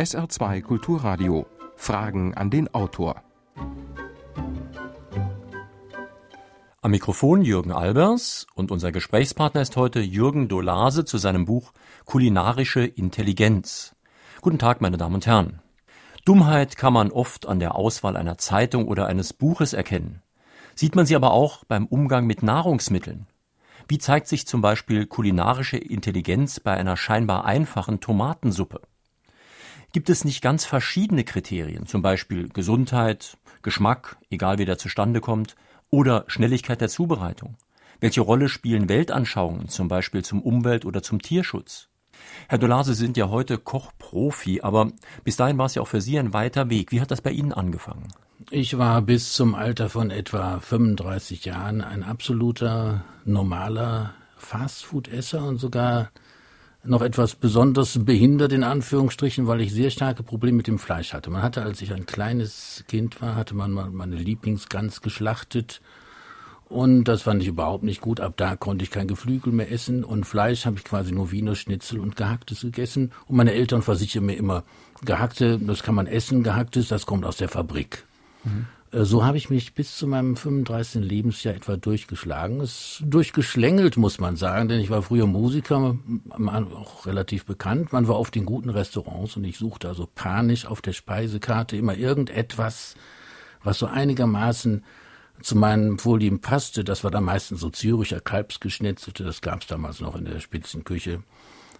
SR2 Kulturradio. Fragen an den Autor. Am Mikrofon Jürgen Albers und unser Gesprächspartner ist heute Jürgen Dolase zu seinem Buch Kulinarische Intelligenz. Guten Tag, meine Damen und Herren. Dummheit kann man oft an der Auswahl einer Zeitung oder eines Buches erkennen. Sieht man sie aber auch beim Umgang mit Nahrungsmitteln. Wie zeigt sich zum Beispiel kulinarische Intelligenz bei einer scheinbar einfachen Tomatensuppe? Gibt es nicht ganz verschiedene Kriterien, zum Beispiel Gesundheit, Geschmack, egal wie der zustande kommt, oder Schnelligkeit der Zubereitung? Welche Rolle spielen Weltanschauungen, zum Beispiel zum Umwelt- oder zum Tierschutz? Herr Dolase, Sie sind ja heute Kochprofi, aber bis dahin war es ja auch für Sie ein weiter Weg. Wie hat das bei Ihnen angefangen? Ich war bis zum Alter von etwa 35 Jahren ein absoluter normaler Fastfood-Esser und sogar noch etwas besonders behindert in Anführungsstrichen, weil ich sehr starke Probleme mit dem Fleisch hatte. Man hatte, als ich ein kleines Kind war, hatte man mal meine Lieblingsgans geschlachtet und das fand ich überhaupt nicht gut. Ab da konnte ich kein Geflügel mehr essen und Fleisch habe ich quasi nur Wiener Schnitzel und Gehacktes gegessen. Und meine Eltern versichern mir immer, Gehackte, das kann man essen, Gehacktes, das kommt aus der Fabrik. Mhm. So habe ich mich bis zu meinem 35. Lebensjahr etwa durchgeschlagen. Es durchgeschlängelt, muss man sagen, denn ich war früher Musiker, auch relativ bekannt. Man war oft in guten Restaurants und ich suchte also panisch auf der Speisekarte immer irgendetwas, was so einigermaßen zu meinen Vorlieben passte. Das war dann meistens so Züricher Kalbsgeschnetzelte, das gab es damals noch in der Spitzenküche.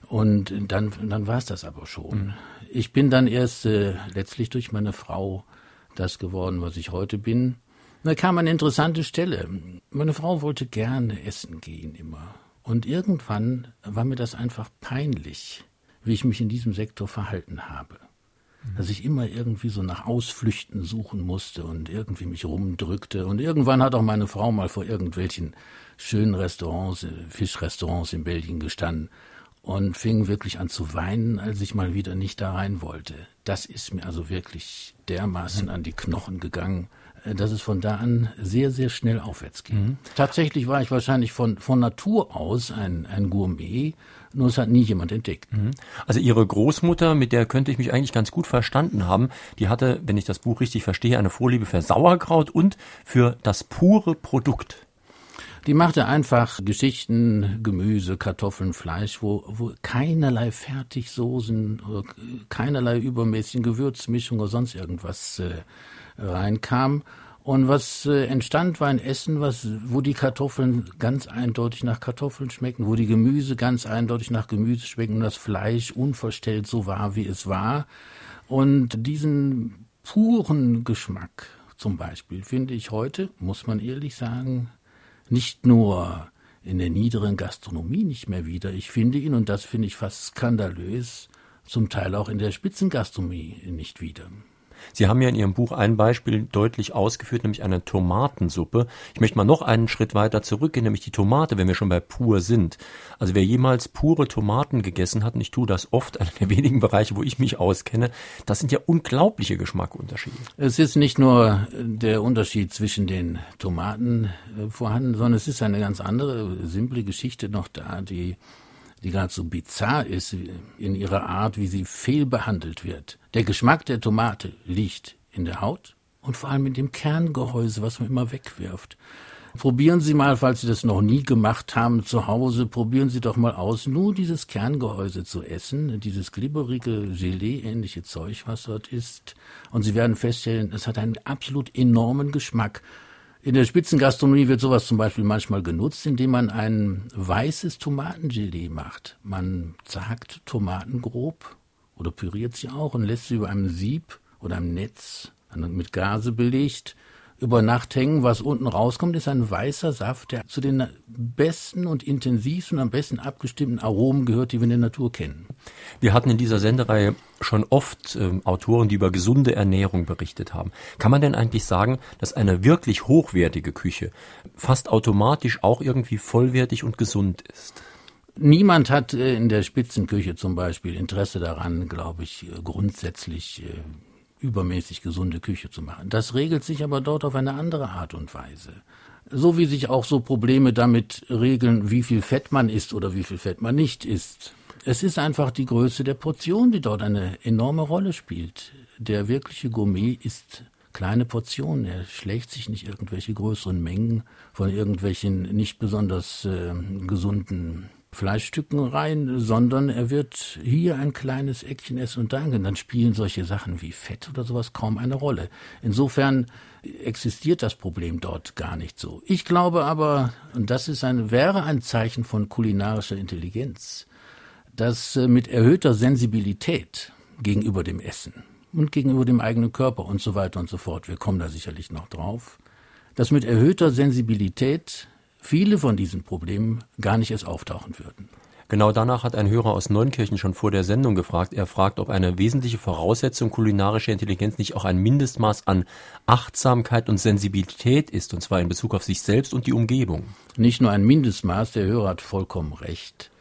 Und dann, dann war es das aber schon. Mhm. Ich bin dann erst äh, letztlich durch meine Frau das geworden, was ich heute bin. Da kam eine interessante Stelle. Meine Frau wollte gerne essen gehen immer. Und irgendwann war mir das einfach peinlich, wie ich mich in diesem Sektor verhalten habe. Dass ich immer irgendwie so nach Ausflüchten suchen musste und irgendwie mich rumdrückte. Und irgendwann hat auch meine Frau mal vor irgendwelchen schönen Restaurants, Fischrestaurants in Belgien gestanden und fing wirklich an zu weinen, als ich mal wieder nicht da rein wollte. Das ist mir also wirklich dermaßen an die Knochen gegangen, äh, dass es von da an sehr, sehr schnell aufwärts ging. Mhm. Tatsächlich war ich wahrscheinlich von, von Natur aus ein, ein Gourmet, nur es hat nie jemand entdeckt. Mhm. Also Ihre Großmutter, mit der könnte ich mich eigentlich ganz gut verstanden haben, die hatte, wenn ich das Buch richtig verstehe, eine Vorliebe für Sauerkraut und für das pure Produkt. Die machte einfach Geschichten, Gemüse, Kartoffeln, Fleisch, wo, wo keinerlei Fertigsoßen, keinerlei übermäßigen Gewürzmischung oder sonst irgendwas äh, reinkam. Und was äh, entstand, war ein Essen, was, wo die Kartoffeln ganz eindeutig nach Kartoffeln schmecken, wo die Gemüse ganz eindeutig nach Gemüse schmecken und das Fleisch unverstellt so war, wie es war. Und diesen puren Geschmack zum Beispiel finde ich heute, muss man ehrlich sagen, nicht nur in der niederen Gastronomie nicht mehr wieder. Ich finde ihn, und das finde ich fast skandalös, zum Teil auch in der Spitzengastronomie nicht wieder. Sie haben ja in Ihrem Buch ein Beispiel deutlich ausgeführt, nämlich eine Tomatensuppe. Ich möchte mal noch einen Schritt weiter zurückgehen, nämlich die Tomate, wenn wir schon bei pur sind. Also wer jemals pure Tomaten gegessen hat, und ich tue das oft, einer der wenigen Bereiche, wo ich mich auskenne, das sind ja unglaubliche Geschmackunterschiede. Es ist nicht nur der Unterschied zwischen den Tomaten äh, vorhanden, sondern es ist eine ganz andere, simple Geschichte noch da, die die geradezu bizarr ist in ihrer Art, wie sie fehlbehandelt wird. Der Geschmack der Tomate liegt in der Haut und vor allem in dem Kerngehäuse, was man immer wegwirft. Probieren Sie mal, falls Sie das noch nie gemacht haben zu Hause, probieren Sie doch mal aus, nur dieses Kerngehäuse zu essen, dieses glibberige Gelee-ähnliche Zeug, was dort ist. Und Sie werden feststellen, es hat einen absolut enormen Geschmack. In der Spitzengastronomie wird sowas zum Beispiel manchmal genutzt, indem man ein weißes Tomatengelee macht. Man zerhackt Tomaten grob oder püriert sie auch und lässt sie über einem Sieb oder einem Netz mit Gase belegt über Nacht hängen. Was unten rauskommt, ist ein weißer Saft, der zu den besten und intensivsten und am besten abgestimmten Aromen gehört, die wir in der Natur kennen. Wir hatten in dieser Sendereihe schon oft äh, Autoren, die über gesunde Ernährung berichtet haben. Kann man denn eigentlich sagen, dass eine wirklich hochwertige Küche fast automatisch auch irgendwie vollwertig und gesund ist? Niemand hat äh, in der Spitzenküche zum Beispiel Interesse daran, glaube ich, äh, grundsätzlich äh, übermäßig gesunde Küche zu machen. Das regelt sich aber dort auf eine andere Art und Weise. So wie sich auch so Probleme damit regeln, wie viel Fett man isst oder wie viel Fett man nicht isst. Es ist einfach die Größe der Portion, die dort eine enorme Rolle spielt. Der wirkliche Gourmet ist kleine Portionen. Er schlägt sich nicht irgendwelche größeren Mengen von irgendwelchen nicht besonders äh, gesunden Fleischstücken rein, sondern er wird hier ein kleines Eckchen essen und danken. Dann spielen solche Sachen wie Fett oder sowas kaum eine Rolle. Insofern existiert das Problem dort gar nicht so. Ich glaube aber, und das ist ein, wäre ein Zeichen von kulinarischer Intelligenz, dass äh, mit erhöhter Sensibilität gegenüber dem Essen und gegenüber dem eigenen Körper und so weiter und so fort, wir kommen da sicherlich noch drauf, dass mit erhöhter Sensibilität viele von diesen Problemen gar nicht erst auftauchen würden. Genau danach hat ein Hörer aus Neunkirchen schon vor der Sendung gefragt. Er fragt, ob eine wesentliche Voraussetzung kulinarischer Intelligenz nicht auch ein Mindestmaß an Achtsamkeit und Sensibilität ist, und zwar in Bezug auf sich selbst und die Umgebung. Nicht nur ein Mindestmaß, der Hörer hat vollkommen recht.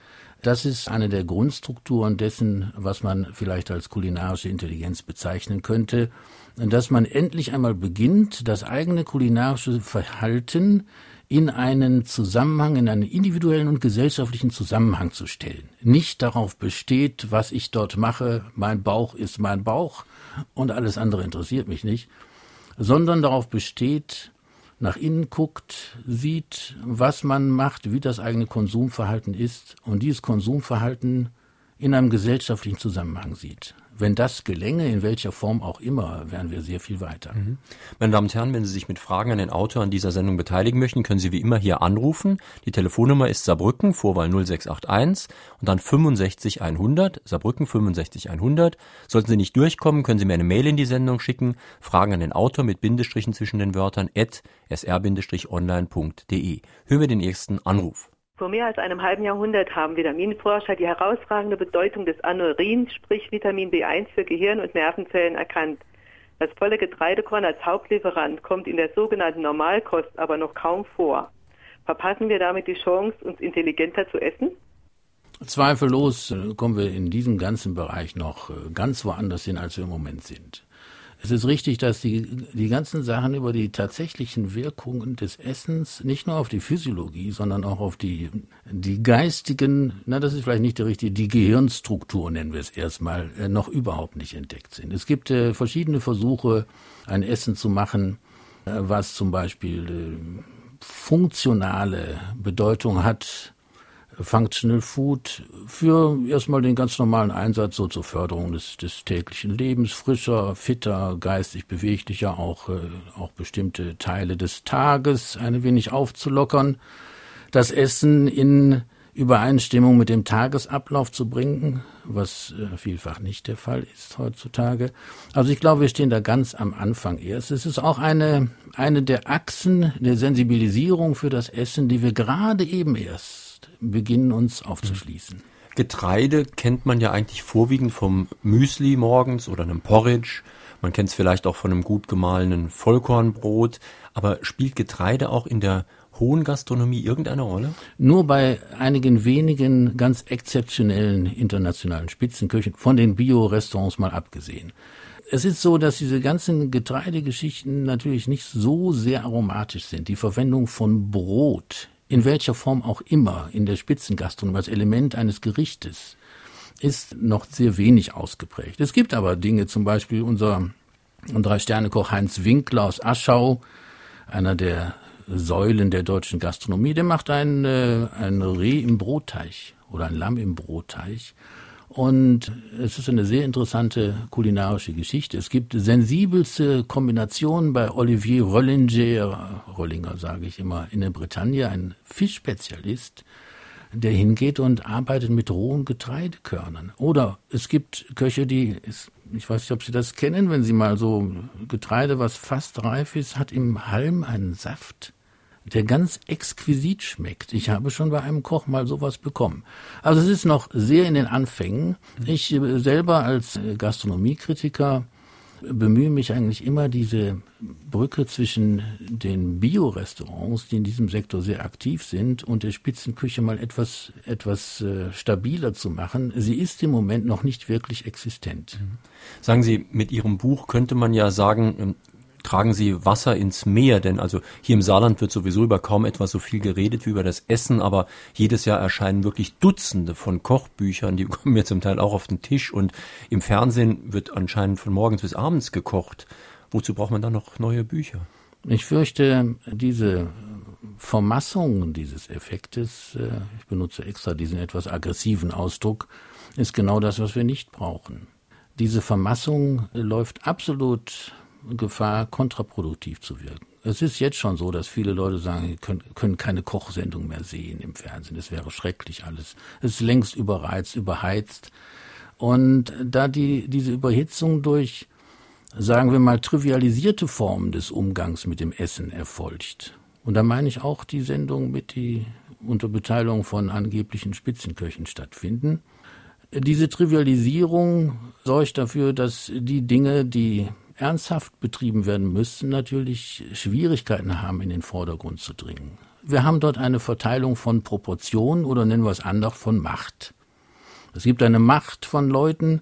Das ist eine der Grundstrukturen dessen, was man vielleicht als kulinarische Intelligenz bezeichnen könnte, dass man endlich einmal beginnt, das eigene kulinarische Verhalten in einen Zusammenhang, in einen individuellen und gesellschaftlichen Zusammenhang zu stellen. Nicht darauf besteht, was ich dort mache, mein Bauch ist mein Bauch und alles andere interessiert mich nicht, sondern darauf besteht, nach innen guckt, sieht, was man macht, wie das eigene Konsumverhalten ist und dieses Konsumverhalten in einem gesellschaftlichen Zusammenhang sieht. Wenn das gelänge, in welcher Form auch immer, wären wir sehr viel weiter. Mhm. Meine Damen und Herren, wenn Sie sich mit Fragen an den Autor an dieser Sendung beteiligen möchten, können Sie wie immer hier anrufen. Die Telefonnummer ist Saarbrücken, Vorwahl 0681 und dann 65 100, Saarbrücken 65 100. Sollten Sie nicht durchkommen, können Sie mir eine Mail in die Sendung schicken, Fragen an den Autor mit Bindestrichen zwischen den Wörtern at sr-online.de. Hören wir den ersten Anruf. Vor mehr als einem halben Jahrhundert haben Vitaminforscher die herausragende Bedeutung des Anurin, sprich Vitamin B1 für Gehirn und Nervenzellen erkannt. Das volle Getreidekorn als Hauptlieferant kommt in der sogenannten Normalkost aber noch kaum vor. Verpassen wir damit die Chance, uns intelligenter zu essen? Zweifellos äh, kommen wir in diesem ganzen Bereich noch äh, ganz woanders hin, als wir im Moment sind. Es ist richtig, dass die, die ganzen Sachen über die tatsächlichen Wirkungen des Essens nicht nur auf die Physiologie, sondern auch auf die, die geistigen, na, das ist vielleicht nicht der richtige, die Gehirnstruktur nennen wir es erstmal, äh, noch überhaupt nicht entdeckt sind. Es gibt äh, verschiedene Versuche, ein Essen zu machen, äh, was zum Beispiel äh, funktionale Bedeutung hat, Functional Food für erstmal den ganz normalen Einsatz so zur Förderung des, des täglichen Lebens, frischer, fitter, geistig beweglicher, auch, äh, auch bestimmte Teile des Tages ein wenig aufzulockern, das Essen in Übereinstimmung mit dem Tagesablauf zu bringen, was äh, vielfach nicht der Fall ist heutzutage. Also ich glaube, wir stehen da ganz am Anfang erst. Es ist auch eine, eine der Achsen der Sensibilisierung für das Essen, die wir gerade eben erst beginnen uns aufzuschließen. Getreide kennt man ja eigentlich vorwiegend vom Müsli morgens oder einem Porridge. Man kennt es vielleicht auch von einem gut gemahlenen Vollkornbrot. Aber spielt Getreide auch in der hohen Gastronomie irgendeine Rolle? Nur bei einigen wenigen ganz exzeptionellen internationalen Spitzenköchen, von den Bio-Restaurants mal abgesehen. Es ist so, dass diese ganzen Getreidegeschichten natürlich nicht so sehr aromatisch sind. Die Verwendung von Brot in welcher Form auch immer in der Spitzengastronomie als Element eines Gerichtes ist noch sehr wenig ausgeprägt. Es gibt aber Dinge, zum Beispiel unser Drei-Sterne-Koch Heinz Winkler aus Aschau, einer der Säulen der deutschen Gastronomie, der macht ein, äh, ein Reh im Brotteich oder ein Lamm im Brotteich und es ist eine sehr interessante kulinarische Geschichte. Es gibt sensibelste Kombinationen bei Olivier Rollinger, Rollinger sage ich immer, in der Bretagne, ein Fischspezialist, der hingeht und arbeitet mit rohen Getreidekörnern. Oder es gibt Köche, die, ich weiß nicht, ob Sie das kennen, wenn Sie mal so Getreide, was fast reif ist, hat im Halm einen Saft der ganz exquisit schmeckt. Ich habe schon bei einem Koch mal sowas bekommen. Also es ist noch sehr in den Anfängen. Ich äh, selber als äh, Gastronomiekritiker bemühe mich eigentlich immer, diese Brücke zwischen den Bio-Restaurants, die in diesem Sektor sehr aktiv sind, und der Spitzenküche mal etwas, etwas äh, stabiler zu machen. Sie ist im Moment noch nicht wirklich existent. Sagen Sie, mit Ihrem Buch könnte man ja sagen, ähm, tragen Sie Wasser ins Meer? Denn also hier im Saarland wird sowieso über kaum etwas so viel geredet wie über das Essen, aber jedes Jahr erscheinen wirklich Dutzende von Kochbüchern, die kommen mir zum Teil auch auf den Tisch und im Fernsehen wird anscheinend von morgens bis abends gekocht. Wozu braucht man dann noch neue Bücher? Ich fürchte, diese Vermassung dieses Effektes, äh, ich benutze extra diesen etwas aggressiven Ausdruck, ist genau das, was wir nicht brauchen. Diese Vermassung läuft absolut Gefahr, kontraproduktiv zu wirken. Es ist jetzt schon so, dass viele Leute sagen, können, können keine Kochsendung mehr sehen im Fernsehen. Es wäre schrecklich alles. Es ist längst überreizt, überheizt. Und da die, diese Überhitzung durch, sagen wir mal, trivialisierte Formen des Umgangs mit dem Essen erfolgt, und da meine ich auch die Sendung mit die unter Beteiligung von angeblichen Spitzenköchen stattfinden, diese Trivialisierung sorgt dafür, dass die Dinge, die ernsthaft betrieben werden müssten, natürlich Schwierigkeiten haben, in den Vordergrund zu dringen. Wir haben dort eine Verteilung von Proportionen oder nennen wir es anders von Macht. Es gibt eine Macht von Leuten,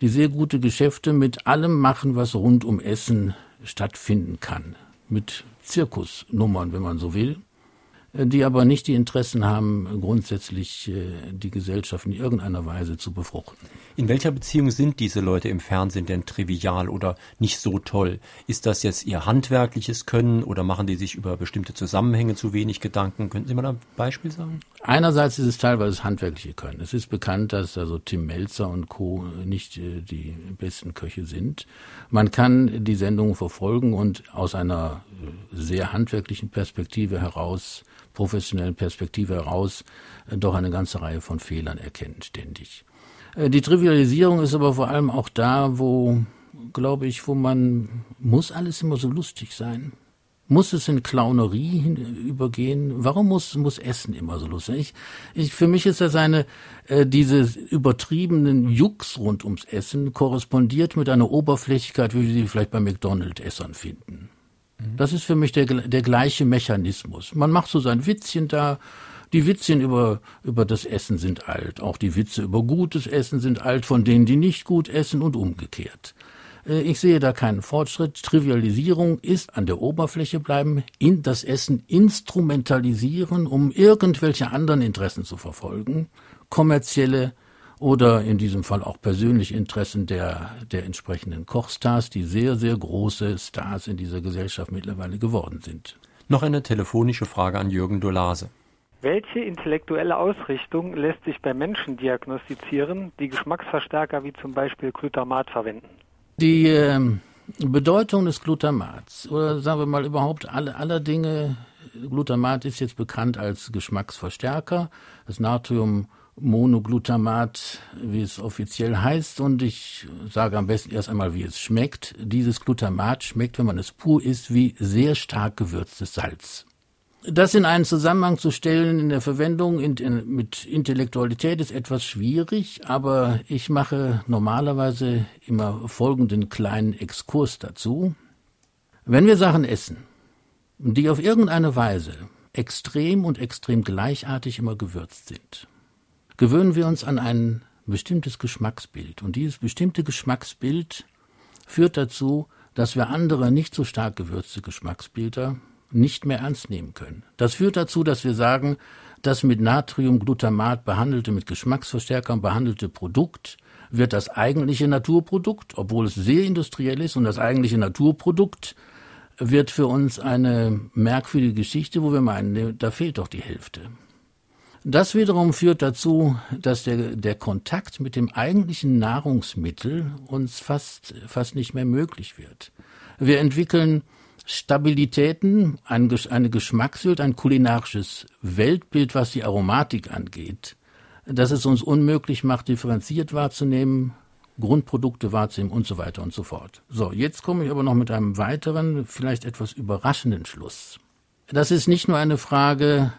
die sehr gute Geschäfte mit allem machen, was rund um Essen stattfinden kann. Mit Zirkusnummern, wenn man so will die aber nicht die Interessen haben, grundsätzlich äh, die Gesellschaft in irgendeiner Weise zu befruchten. In welcher Beziehung sind diese Leute im Fernsehen denn trivial oder nicht so toll? Ist das jetzt ihr handwerkliches Können oder machen die sich über bestimmte Zusammenhänge zu wenig Gedanken? Könnten Sie mal ein Beispiel sagen? Einerseits ist es teilweise das handwerkliche Können. Es ist bekannt, dass also Tim Melzer und Co. nicht äh, die besten Köche sind. Man kann die Sendung verfolgen und aus einer äh, sehr handwerklichen Perspektive heraus professionellen Perspektive heraus äh, doch eine ganze Reihe von Fehlern erkennen ständig. Äh, die Trivialisierung ist aber vor allem auch da, wo, glaube ich, wo man, muss alles immer so lustig sein? Muss es in Clownerie übergehen? Warum muss, muss Essen immer so lustig sein? Ich, ich, für mich ist das eine, äh, diese übertriebenen Jux rund ums Essen korrespondiert mit einer Oberflächlichkeit, wie wir sie vielleicht bei McDonald-Essern finden. Das ist für mich der, der gleiche Mechanismus. Man macht so sein Witzchen da. Die Witzchen über, über das Essen sind alt. Auch die Witze über gutes Essen sind alt von denen, die nicht gut essen und umgekehrt. Äh, ich sehe da keinen Fortschritt. Trivialisierung ist an der Oberfläche bleiben, in das Essen instrumentalisieren, um irgendwelche anderen Interessen zu verfolgen. Kommerzielle, oder in diesem Fall auch persönliche Interessen der, der entsprechenden Kochstars, die sehr, sehr große Stars in dieser Gesellschaft mittlerweile geworden sind. Noch eine telefonische Frage an Jürgen Dolase. Welche intellektuelle Ausrichtung lässt sich bei Menschen diagnostizieren, die Geschmacksverstärker wie zum Beispiel Glutamat verwenden? Die äh, Bedeutung des Glutamats oder sagen wir mal überhaupt alle, aller Dinge, Glutamat ist jetzt bekannt als Geschmacksverstärker. Das Natrium Monoglutamat, wie es offiziell heißt. Und ich sage am besten erst einmal, wie es schmeckt. Dieses Glutamat schmeckt, wenn man es pur isst, wie sehr stark gewürztes Salz. Das in einen Zusammenhang zu stellen in der Verwendung in, in, mit Intellektualität ist etwas schwierig, aber ich mache normalerweise immer folgenden kleinen Exkurs dazu. Wenn wir Sachen essen, die auf irgendeine Weise extrem und extrem gleichartig immer gewürzt sind, gewöhnen wir uns an ein bestimmtes Geschmacksbild. Und dieses bestimmte Geschmacksbild führt dazu, dass wir andere nicht so stark gewürzte Geschmacksbilder nicht mehr ernst nehmen können. Das führt dazu, dass wir sagen, das mit Natriumglutamat behandelte, mit Geschmacksverstärkern behandelte Produkt wird das eigentliche Naturprodukt, obwohl es sehr industriell ist, und das eigentliche Naturprodukt wird für uns eine merkwürdige Geschichte, wo wir meinen, da fehlt doch die Hälfte. Das wiederum führt dazu, dass der, der Kontakt mit dem eigentlichen Nahrungsmittel uns fast, fast nicht mehr möglich wird. Wir entwickeln Stabilitäten, ein, eine Geschmackswelt, ein kulinarisches Weltbild, was die Aromatik angeht, dass es uns unmöglich macht, differenziert wahrzunehmen, Grundprodukte wahrzunehmen und so weiter und so fort. So, jetzt komme ich aber noch mit einem weiteren, vielleicht etwas überraschenden Schluss. Das ist nicht nur eine Frage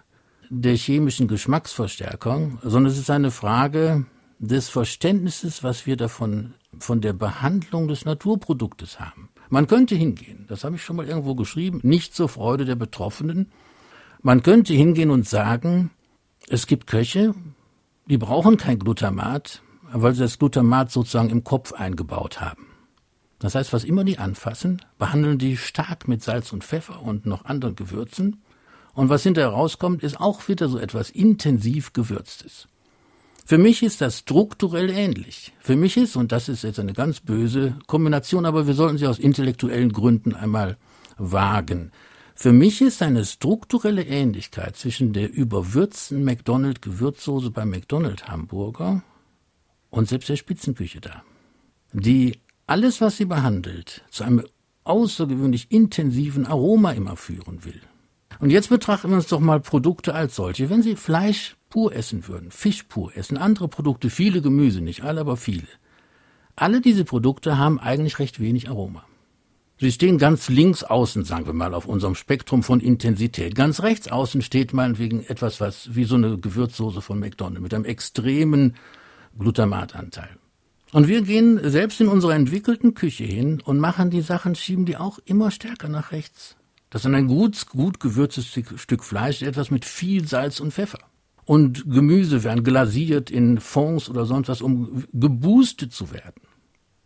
der chemischen Geschmacksverstärkung, sondern es ist eine Frage des Verständnisses, was wir davon von der Behandlung des Naturproduktes haben. Man könnte hingehen, das habe ich schon mal irgendwo geschrieben, nicht zur Freude der Betroffenen. Man könnte hingehen und sagen, es gibt Köche, die brauchen kein Glutamat, weil sie das Glutamat sozusagen im Kopf eingebaut haben. Das heißt, was immer die anfassen, behandeln die stark mit Salz und Pfeffer und noch anderen Gewürzen. Und was hinterher rauskommt, ist auch wieder so etwas intensiv gewürztes. Für mich ist das strukturell ähnlich. Für mich ist, und das ist jetzt eine ganz böse Kombination, aber wir sollten sie aus intellektuellen Gründen einmal wagen. Für mich ist eine strukturelle Ähnlichkeit zwischen der überwürzten McDonald Gewürzsoße beim McDonald Hamburger und selbst der Spitzenküche da. Die alles, was sie behandelt, zu einem außergewöhnlich intensiven Aroma immer führen will. Und jetzt betrachten wir uns doch mal Produkte als solche. Wenn Sie Fleisch pur essen würden, Fisch pur essen, andere Produkte, viele Gemüse, nicht alle, aber viele. Alle diese Produkte haben eigentlich recht wenig Aroma. Sie stehen ganz links außen, sagen wir mal, auf unserem Spektrum von Intensität. Ganz rechts außen steht meinetwegen etwas, was wie so eine Gewürzsoße von McDonald's mit einem extremen Glutamatanteil. Und wir gehen selbst in unserer entwickelten Küche hin und machen die Sachen, schieben die auch immer stärker nach rechts. Das ist ein gut, gut gewürztes Stück Fleisch, etwas mit viel Salz und Pfeffer. Und Gemüse werden glasiert in Fonds oder sonst was, um geboostet zu werden.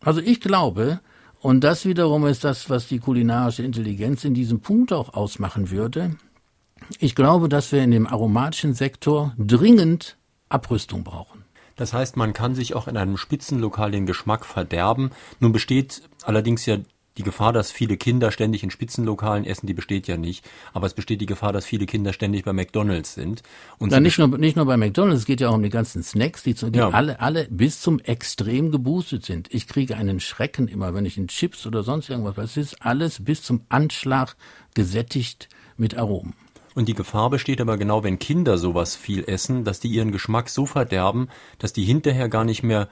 Also ich glaube, und das wiederum ist das, was die kulinarische Intelligenz in diesem Punkt auch ausmachen würde, ich glaube, dass wir in dem aromatischen Sektor dringend Abrüstung brauchen. Das heißt, man kann sich auch in einem Spitzenlokal den Geschmack verderben. Nun besteht allerdings ja die Gefahr, dass viele Kinder ständig in Spitzenlokalen essen, die besteht ja nicht. Aber es besteht die Gefahr, dass viele Kinder ständig bei McDonalds sind. Und ja, nicht nur, nicht nur bei McDonalds, es geht ja auch um die ganzen Snacks, die, die ja. alle, alle bis zum Extrem geboostet sind. Ich kriege einen Schrecken immer, wenn ich in Chips oder sonst irgendwas, es ist alles bis zum Anschlag gesättigt mit Aromen. Und die Gefahr besteht aber genau, wenn Kinder sowas viel essen, dass die ihren Geschmack so verderben, dass die hinterher gar nicht mehr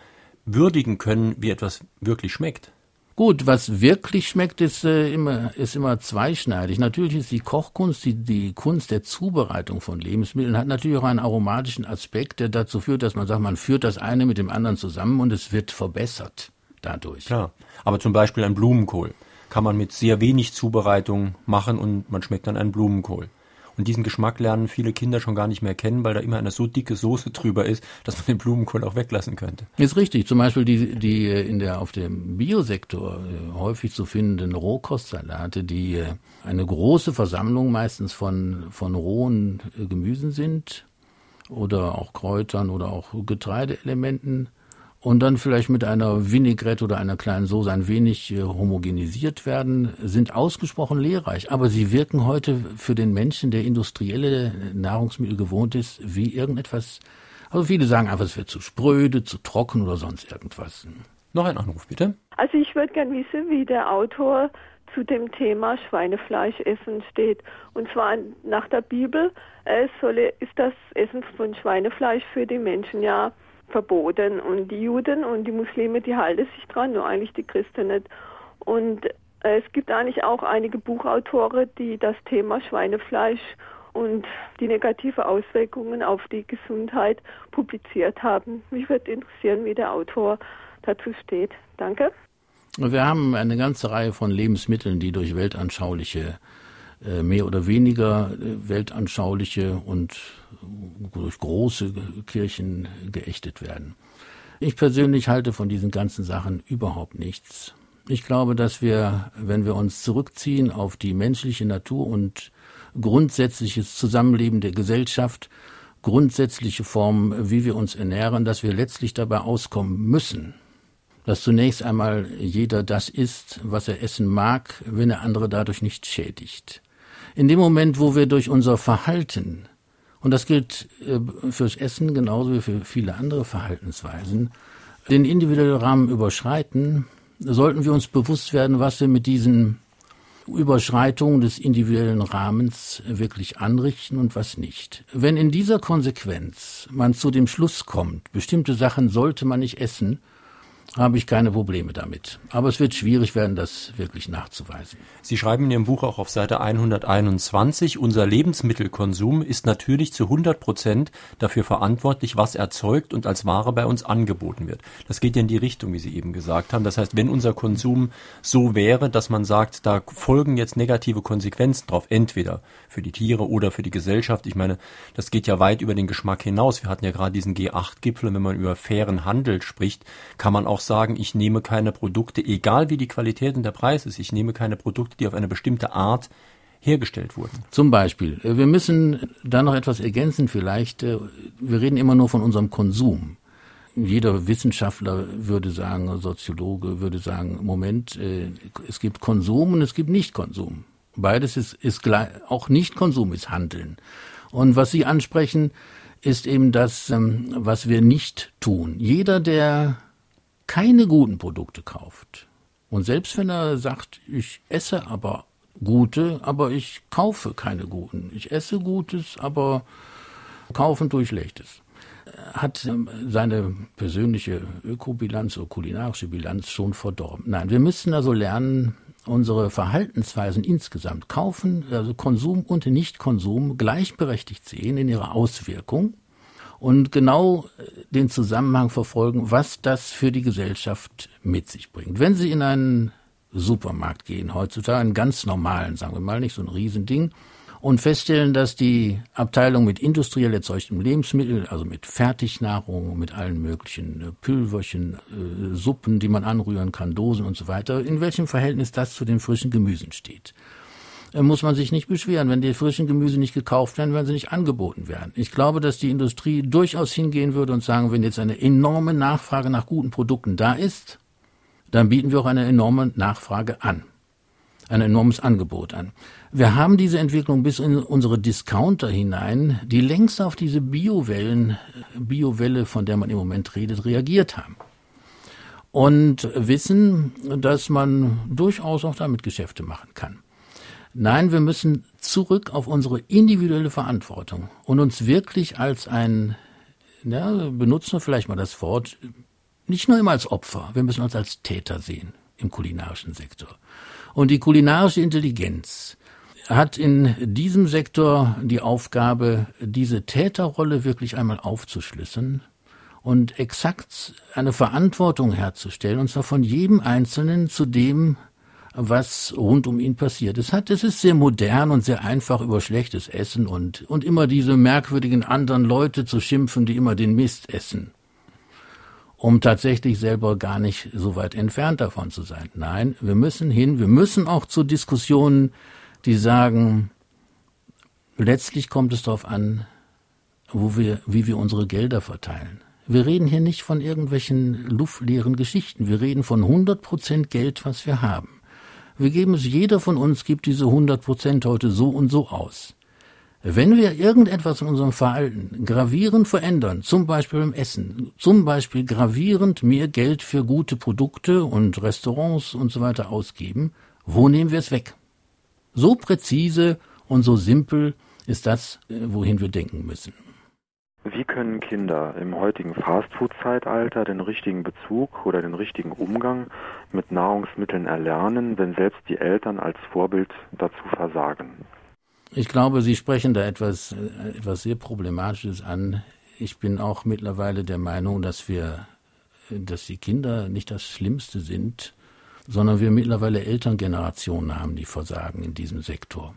würdigen können, wie etwas wirklich schmeckt. Gut, was wirklich schmeckt, ist, äh, immer, ist immer zweischneidig. Natürlich ist die Kochkunst, die, die Kunst der Zubereitung von Lebensmitteln, hat natürlich auch einen aromatischen Aspekt, der dazu führt, dass man sagt, man führt das eine mit dem anderen zusammen und es wird verbessert dadurch. Klar, aber zum Beispiel ein Blumenkohl kann man mit sehr wenig Zubereitung machen und man schmeckt dann einen Blumenkohl. Und diesen Geschmack lernen viele Kinder schon gar nicht mehr kennen, weil da immer eine so dicke Soße drüber ist, dass man den Blumenkohl auch weglassen könnte. Ist richtig. Zum Beispiel die, die in der, auf dem Biosektor äh, häufig zu findenden Rohkostsalate, die äh, eine große Versammlung meistens von, von rohen äh, Gemüsen sind oder auch Kräutern oder auch Getreideelementen und dann vielleicht mit einer Vinaigrette oder einer kleinen Soße ein wenig äh, homogenisiert werden, sind ausgesprochen lehrreich. Aber sie wirken heute für den Menschen, der industrielle Nahrungsmittel gewohnt ist, wie irgendetwas. Also viele sagen einfach, es wird zu spröde, zu trocken oder sonst irgendwas. Noch ein Anruf, bitte. Also ich würde gerne wissen, wie der Autor zu dem Thema Schweinefleisch essen steht. Und zwar nach der Bibel äh, solle, ist das Essen von Schweinefleisch für die Menschen ja verboten. Und die Juden und die Muslime, die halten sich dran, nur eigentlich die Christen nicht. Und äh, es gibt eigentlich auch einige Buchautoren, die das Thema Schweinefleisch und die negative Auswirkungen auf die Gesundheit publiziert haben. Mich würde interessieren, wie der Autor dazu steht. Danke. Wir haben eine ganze Reihe von Lebensmitteln, die durch weltanschauliche mehr oder weniger äh, weltanschauliche und durch große Kirchen geächtet werden. Ich persönlich halte von diesen ganzen Sachen überhaupt nichts. Ich glaube, dass wir, wenn wir uns zurückziehen auf die menschliche Natur und grundsätzliches Zusammenleben der Gesellschaft, grundsätzliche Formen, wie wir uns ernähren, dass wir letztlich dabei auskommen müssen, dass zunächst einmal jeder das isst, was er essen mag, wenn er andere dadurch nicht schädigt. In dem Moment, wo wir durch unser Verhalten, und das gilt äh, fürs Essen genauso wie für viele andere Verhaltensweisen, den individuellen Rahmen überschreiten, sollten wir uns bewusst werden, was wir mit diesen Überschreitungen des individuellen Rahmens wirklich anrichten und was nicht. Wenn in dieser Konsequenz man zu dem Schluss kommt, bestimmte Sachen sollte man nicht essen, habe ich keine Probleme damit. Aber es wird schwierig werden, das wirklich nachzuweisen. Sie schreiben in Ihrem Buch auch auf Seite 121, unser Lebensmittelkonsum ist natürlich zu 100 Prozent dafür verantwortlich, was erzeugt und als Ware bei uns angeboten wird. Das geht ja in die Richtung, wie Sie eben gesagt haben. Das heißt, wenn unser Konsum so wäre, dass man sagt, da folgen jetzt negative Konsequenzen drauf, entweder für die Tiere oder für die Gesellschaft. Ich meine, das geht ja weit über den Geschmack hinaus. Wir hatten ja gerade diesen G8-Gipfel. Wenn man über fairen Handel spricht, kann man auch sagen, ich nehme keine Produkte, egal wie die Qualität und der Preis ist, ich nehme keine Produkte, die auf eine bestimmte Art hergestellt wurden. Zum Beispiel. Äh, wir müssen da noch etwas ergänzen vielleicht. Äh, wir reden immer nur von unserem Konsum. Jeder Wissenschaftler würde sagen, Soziologe würde sagen, Moment, äh, es gibt Konsum und es gibt Nicht-Konsum. Beides ist, ist gleich, auch Nicht-Konsum ist Handeln. Und was Sie ansprechen, ist eben das, ähm, was wir nicht tun. Jeder, der keine guten Produkte kauft, und selbst wenn er sagt, ich esse aber gute, aber ich kaufe keine guten. Ich esse Gutes, aber kaufen tue ich Schlechtes. Hat ähm, seine persönliche Ökobilanz oder kulinarische Bilanz schon verdorben. Nein, wir müssen also lernen, unsere Verhaltensweisen insgesamt kaufen, also Konsum und Nichtkonsum gleichberechtigt sehen in ihrer Auswirkung und genau äh, den Zusammenhang verfolgen, was das für die Gesellschaft mit sich bringt. Wenn Sie in einen Supermarkt gehen, heutzutage einen ganz normalen, sagen wir mal, nicht so ein Riesending, und feststellen, dass die Abteilung mit industriell erzeugtem Lebensmittel, also mit Fertignahrung, mit allen möglichen äh, Pülverchen, äh, Suppen, die man anrühren kann, Dosen und so weiter, in welchem Verhältnis das zu den frischen Gemüsen steht. Muss man sich nicht beschweren. Wenn die frischen Gemüse nicht gekauft werden, werden sie nicht angeboten werden. Ich glaube, dass die Industrie durchaus hingehen würde und sagen, wenn jetzt eine enorme Nachfrage nach guten Produkten da ist, dann bieten wir auch eine enorme Nachfrage an, ein enormes Angebot an. Wir haben diese Entwicklung bis in unsere Discounter hinein, die längst auf diese Biowellen, Biowelle, von der man im Moment redet, reagiert haben. Und wissen, dass man durchaus auch damit Geschäfte machen kann. Nein, wir müssen zurück auf unsere individuelle Verantwortung und uns wirklich als ein, ja, benutzen wir vielleicht mal das Wort, nicht nur immer als Opfer, wir müssen uns als Täter sehen im kulinarischen Sektor. Und die kulinarische Intelligenz hat in diesem Sektor die Aufgabe, diese Täterrolle wirklich einmal aufzuschlüsseln und exakt eine Verantwortung herzustellen, und zwar von jedem Einzelnen zu dem, was rund um ihn passiert. Es hat, es ist sehr modern und sehr einfach über schlechtes Essen und, und immer diese merkwürdigen anderen Leute zu schimpfen, die immer den Mist essen um tatsächlich selber gar nicht so weit entfernt davon zu sein. Nein, wir müssen hin, wir müssen auch zu Diskussionen, die sagen, letztlich kommt es darauf an, wo wir, wie wir unsere Gelder verteilen. Wir reden hier nicht von irgendwelchen luftleeren Geschichten. Wir reden von 100 Prozent Geld, was wir haben. Wir geben es, jeder von uns gibt diese 100 Prozent heute so und so aus. Wenn wir irgendetwas in unserem Verhalten gravierend verändern, zum Beispiel im Essen, zum Beispiel gravierend mehr Geld für gute Produkte und Restaurants und so weiter ausgeben, wo nehmen wir es weg? So präzise und so simpel ist das, äh, wohin wir denken müssen. Wie können Kinder im heutigen Fastfood-Zeitalter den richtigen Bezug oder den richtigen Umgang mit Nahrungsmitteln erlernen, wenn selbst die Eltern als Vorbild dazu versagen? Ich glaube, Sie sprechen da etwas, äh, etwas sehr Problematisches an. Ich bin auch mittlerweile der Meinung, dass wir, dass die Kinder nicht das Schlimmste sind, sondern wir mittlerweile Elterngenerationen haben, die versagen in diesem Sektor.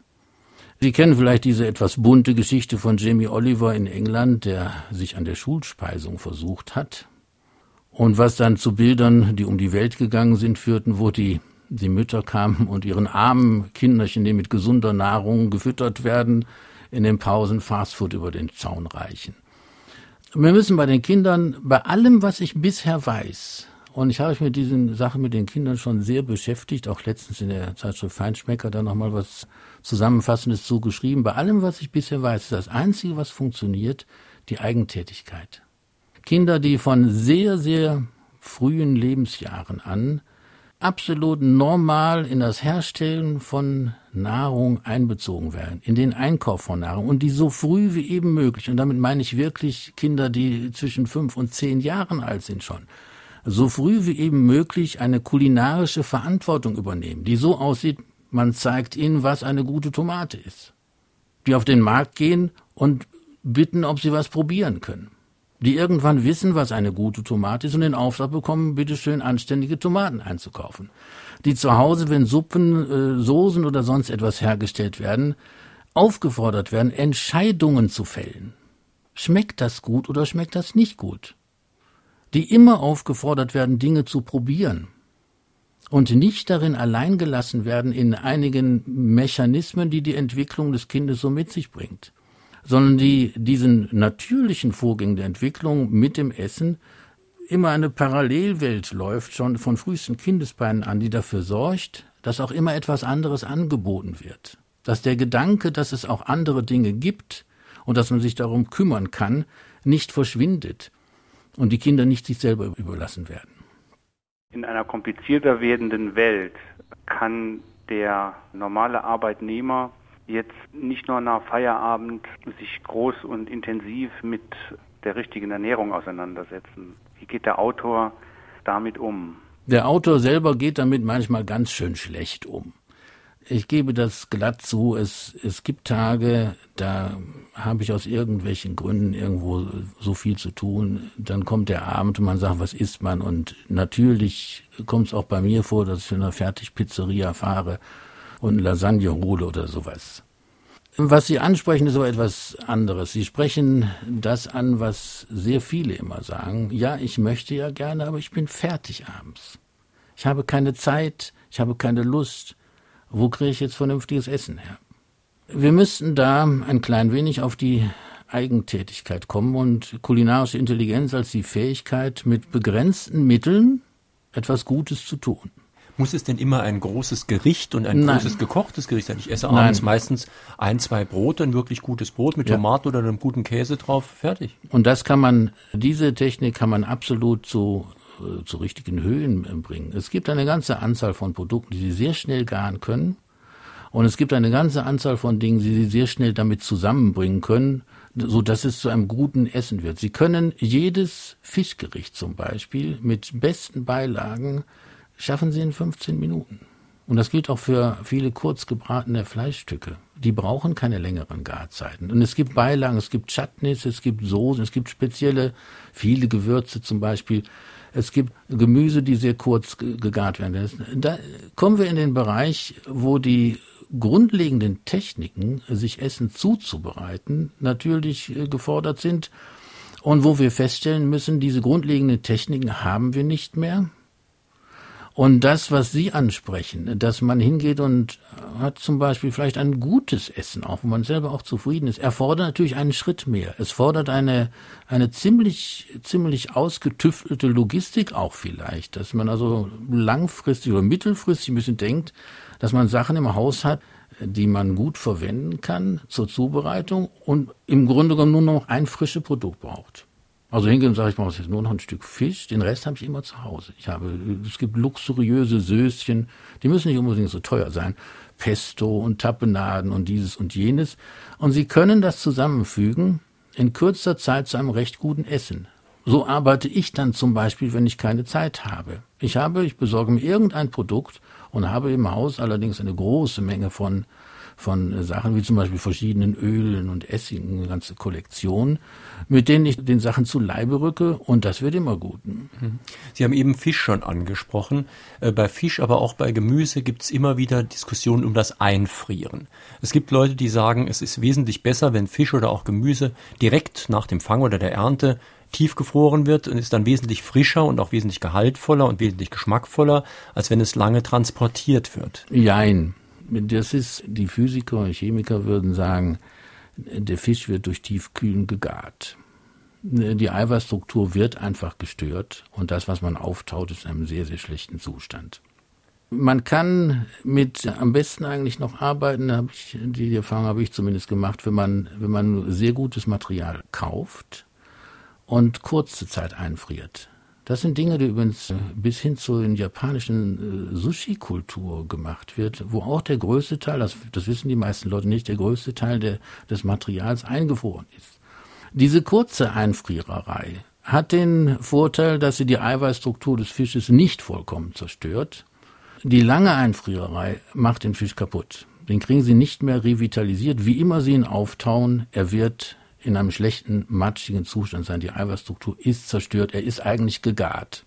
Sie kennen vielleicht diese etwas bunte Geschichte von Jamie Oliver in England, der sich an der Schulspeisung versucht hat. Und was dann zu Bildern, die um die Welt gegangen sind, führten, wo die die Mütter kamen und ihren armen Kinderchen, die mit gesunder Nahrung gefüttert werden, in den Pausen Fastfood über den Zaun reichen. Wir müssen bei den Kindern, bei allem, was ich bisher weiß, und ich habe mich mit diesen Sachen mit den Kindern schon sehr beschäftigt, auch letztens in der Zeitschrift Feinschmecker da nochmal was Zusammenfassendes zugeschrieben. Bei allem, was ich bisher weiß, ist das Einzige, was funktioniert, die Eigentätigkeit. Kinder, die von sehr, sehr frühen Lebensjahren an absolut normal in das Herstellen von Nahrung einbezogen werden, in den Einkauf von Nahrung und die so früh wie eben möglich, und damit meine ich wirklich Kinder, die zwischen fünf und zehn Jahren alt sind schon, so früh wie eben möglich eine kulinarische Verantwortung übernehmen, die so aussieht, man zeigt ihnen, was eine gute Tomate ist. Die auf den Markt gehen und bitten, ob sie was probieren können die irgendwann wissen, was eine gute Tomate ist und den Auftrag bekommen, bitteschön anständige Tomaten einzukaufen. Die zu Hause, wenn Suppen, äh, Soßen oder sonst etwas hergestellt werden, aufgefordert werden, Entscheidungen zu fällen. Schmeckt das gut oder schmeckt das nicht gut? die immer aufgefordert werden, Dinge zu probieren und nicht darin allein gelassen werden in einigen Mechanismen, die die Entwicklung des Kindes so mit sich bringt, sondern die diesen natürlichen Vorgängen der Entwicklung mit dem Essen immer eine Parallelwelt läuft, schon von frühesten Kindesbeinen an, die dafür sorgt, dass auch immer etwas anderes angeboten wird. Dass der Gedanke, dass es auch andere Dinge gibt und dass man sich darum kümmern kann, nicht verschwindet und die Kinder nicht sich selber überlassen werden. In einer komplizierter werdenden Welt kann der normale Arbeitnehmer jetzt nicht nur nach Feierabend sich groß und intensiv mit der richtigen Ernährung auseinandersetzen. Wie geht der Autor damit um? Der Autor selber geht damit manchmal ganz schön schlecht um. Ich gebe das glatt zu. Es, es gibt Tage, da habe ich aus irgendwelchen Gründen irgendwo so viel zu tun. Dann kommt der Abend und man sagt, was isst man? Und natürlich kommt es auch bei mir vor, dass ich in einer Fertigpizzeria fahre und Lasagne hole oder sowas. Was Sie ansprechen, ist aber etwas anderes. Sie sprechen das an, was sehr viele immer sagen. Ja, ich möchte ja gerne, aber ich bin fertig abends. Ich habe keine Zeit, ich habe keine Lust. Wo kriege ich jetzt vernünftiges Essen her? Wir müssten da ein klein wenig auf die Eigentätigkeit kommen und kulinarische Intelligenz als die Fähigkeit, mit begrenzten Mitteln etwas Gutes zu tun. Muss es denn immer ein großes Gericht und ein Nein. großes gekochtes Gericht sein? Ich esse abends Nein. meistens ein, zwei Brote, ein wirklich gutes Brot mit ja. Tomaten oder einem guten Käse drauf, fertig. Und das kann man, diese Technik kann man absolut zu, äh, zu richtigen Höhen bringen. Es gibt eine ganze Anzahl von Produkten, die Sie sehr schnell garen können und es gibt eine ganze Anzahl von Dingen, die Sie sehr schnell damit zusammenbringen können, so dass es zu einem guten Essen wird. Sie können jedes Fischgericht zum Beispiel mit besten Beilagen schaffen Sie in 15 Minuten. Und das gilt auch für viele kurz gebratene Fleischstücke. Die brauchen keine längeren Garzeiten. Und es gibt Beilagen, es gibt Chutneys, es gibt Soßen, es gibt spezielle, viele Gewürze zum Beispiel. Es gibt Gemüse, die sehr kurz gegart werden. Da kommen wir in den Bereich, wo die grundlegenden Techniken, sich Essen zuzubereiten, natürlich äh, gefordert sind und wo wir feststellen müssen, diese grundlegenden Techniken haben wir nicht mehr. Und das, was Sie ansprechen, dass man hingeht und hat zum Beispiel vielleicht ein gutes Essen, auch wo man selber auch zufrieden ist, erfordert natürlich einen Schritt mehr. Es fordert eine, eine ziemlich, ziemlich ausgetüftelte Logistik auch vielleicht, dass man also langfristig oder mittelfristig ein bisschen denkt, dass man Sachen im Haus hat, die man gut verwenden kann zur Zubereitung und im Grunde genommen nur noch ein frisches Produkt braucht. Also hingehen und sage ich, mache jetzt nur noch ein Stück Fisch, den Rest habe ich immer zu Hause. Ich habe, es gibt luxuriöse Söschen, die müssen nicht unbedingt so teuer sein. Pesto und Tapenaden und dieses und jenes. Und Sie können das zusammenfügen in kürzer Zeit zu einem recht guten Essen. So arbeite ich dann zum Beispiel, wenn ich keine Zeit habe. Ich habe, ich besorge mir irgendein Produkt und habe im Haus allerdings eine große Menge von von Sachen wie zum Beispiel verschiedenen Ölen und Essigen, eine ganze Kollektion, mit denen ich den Sachen zu Leibe rücke und das wird immer gut. Mhm. Sie haben eben Fisch schon angesprochen. Äh, bei Fisch, aber auch bei Gemüse gibt es immer wieder Diskussionen um das Einfrieren. Es gibt Leute, die sagen, es ist wesentlich besser, wenn Fisch oder auch Gemüse direkt nach dem Fang oder der Ernte tiefgefroren wird und ist dann wesentlich frischer und auch wesentlich gehaltvoller und wesentlich geschmackvoller, als wenn es lange transportiert wird. Jein. Das ist, die Physiker und Chemiker würden sagen, der Fisch wird durch Tiefkühlen gegart. Die Eiweißstruktur wird einfach gestört und das, was man auftaut, ist in einem sehr, sehr schlechten Zustand. Man kann mit am besten eigentlich noch arbeiten, habe ich, die Erfahrung habe ich zumindest gemacht, wenn man, wenn man sehr gutes Material kauft und kurze Zeit einfriert. Das sind Dinge, die übrigens bis hin zur japanischen äh, Sushi-Kultur gemacht wird, wo auch der größte Teil, das, das wissen die meisten Leute nicht, der größte Teil der, des Materials eingefroren ist. Diese kurze Einfriererei hat den Vorteil, dass sie die Eiweißstruktur des Fisches nicht vollkommen zerstört. Die lange Einfriererei macht den Fisch kaputt. Den kriegen sie nicht mehr revitalisiert. Wie immer sie ihn auftauen, er wird in einem schlechten, matschigen Zustand sein. Die Eiweißstruktur ist zerstört, er ist eigentlich gegart.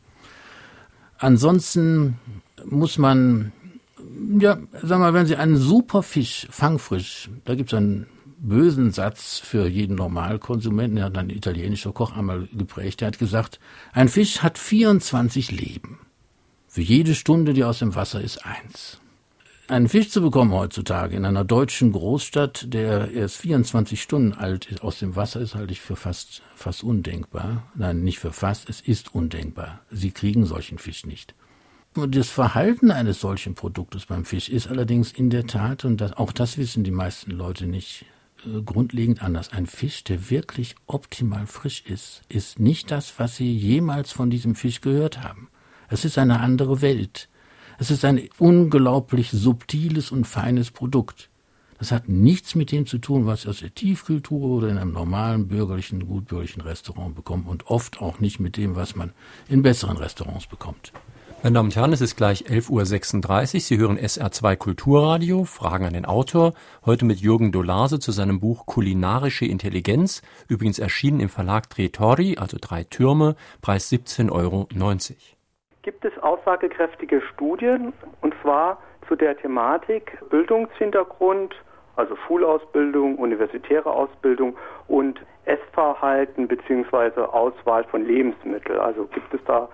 Ansonsten muss man, ja, sag mal, wenn Sie einen super Fisch, fangfrisch, da gibt es ein bösen Satz für jeden Normalkonsumenten, der hat ein italienischer Koch einmal geprägt, der hat gesagt, ein Fisch hat 24 Leben. Für jede Stunde, die aus dem Wasser ist, eins. Einen Fisch zu bekommen heutzutage in einer deutschen Großstadt, der erst 24 Stunden alt ist, aus dem Wasser ist, halte ich für fast, fast undenkbar. Nein, nicht für fast, es ist undenkbar. Sie kriegen solchen Fisch nicht. Das Verhalten eines solchen Produktes beim Fisch ist allerdings in der Tat, und das, auch das wissen die meisten Leute nicht, äh, grundlegend anders. Ein Fisch, der wirklich optimal frisch ist, ist nicht das, was Sie jemals von diesem Fisch gehört haben. Es ist eine andere Welt. Es ist ein unglaublich subtiles und feines Produkt. Das hat nichts mit dem zu tun, was aus der Tiefkultur oder in einem normalen bürgerlichen, gutbürgerlichen Restaurant bekommt und oft auch nicht mit dem, was man in besseren Restaurants bekommt. Meine Damen und Herren, es ist gleich 11.36 Uhr. Sie hören SR2 Kulturradio, Fragen an den Autor. Heute mit Jürgen Dolase zu seinem Buch Kulinarische Intelligenz, übrigens erschienen im Verlag Tretori, also drei Türme, Preis 17,90 Euro. Gibt es aussagekräftige Studien, und zwar zu der Thematik Bildungshintergrund, also Schulausbildung, universitäre Ausbildung und Essverhalten bzw. Auswahl von Lebensmitteln? Also gibt es da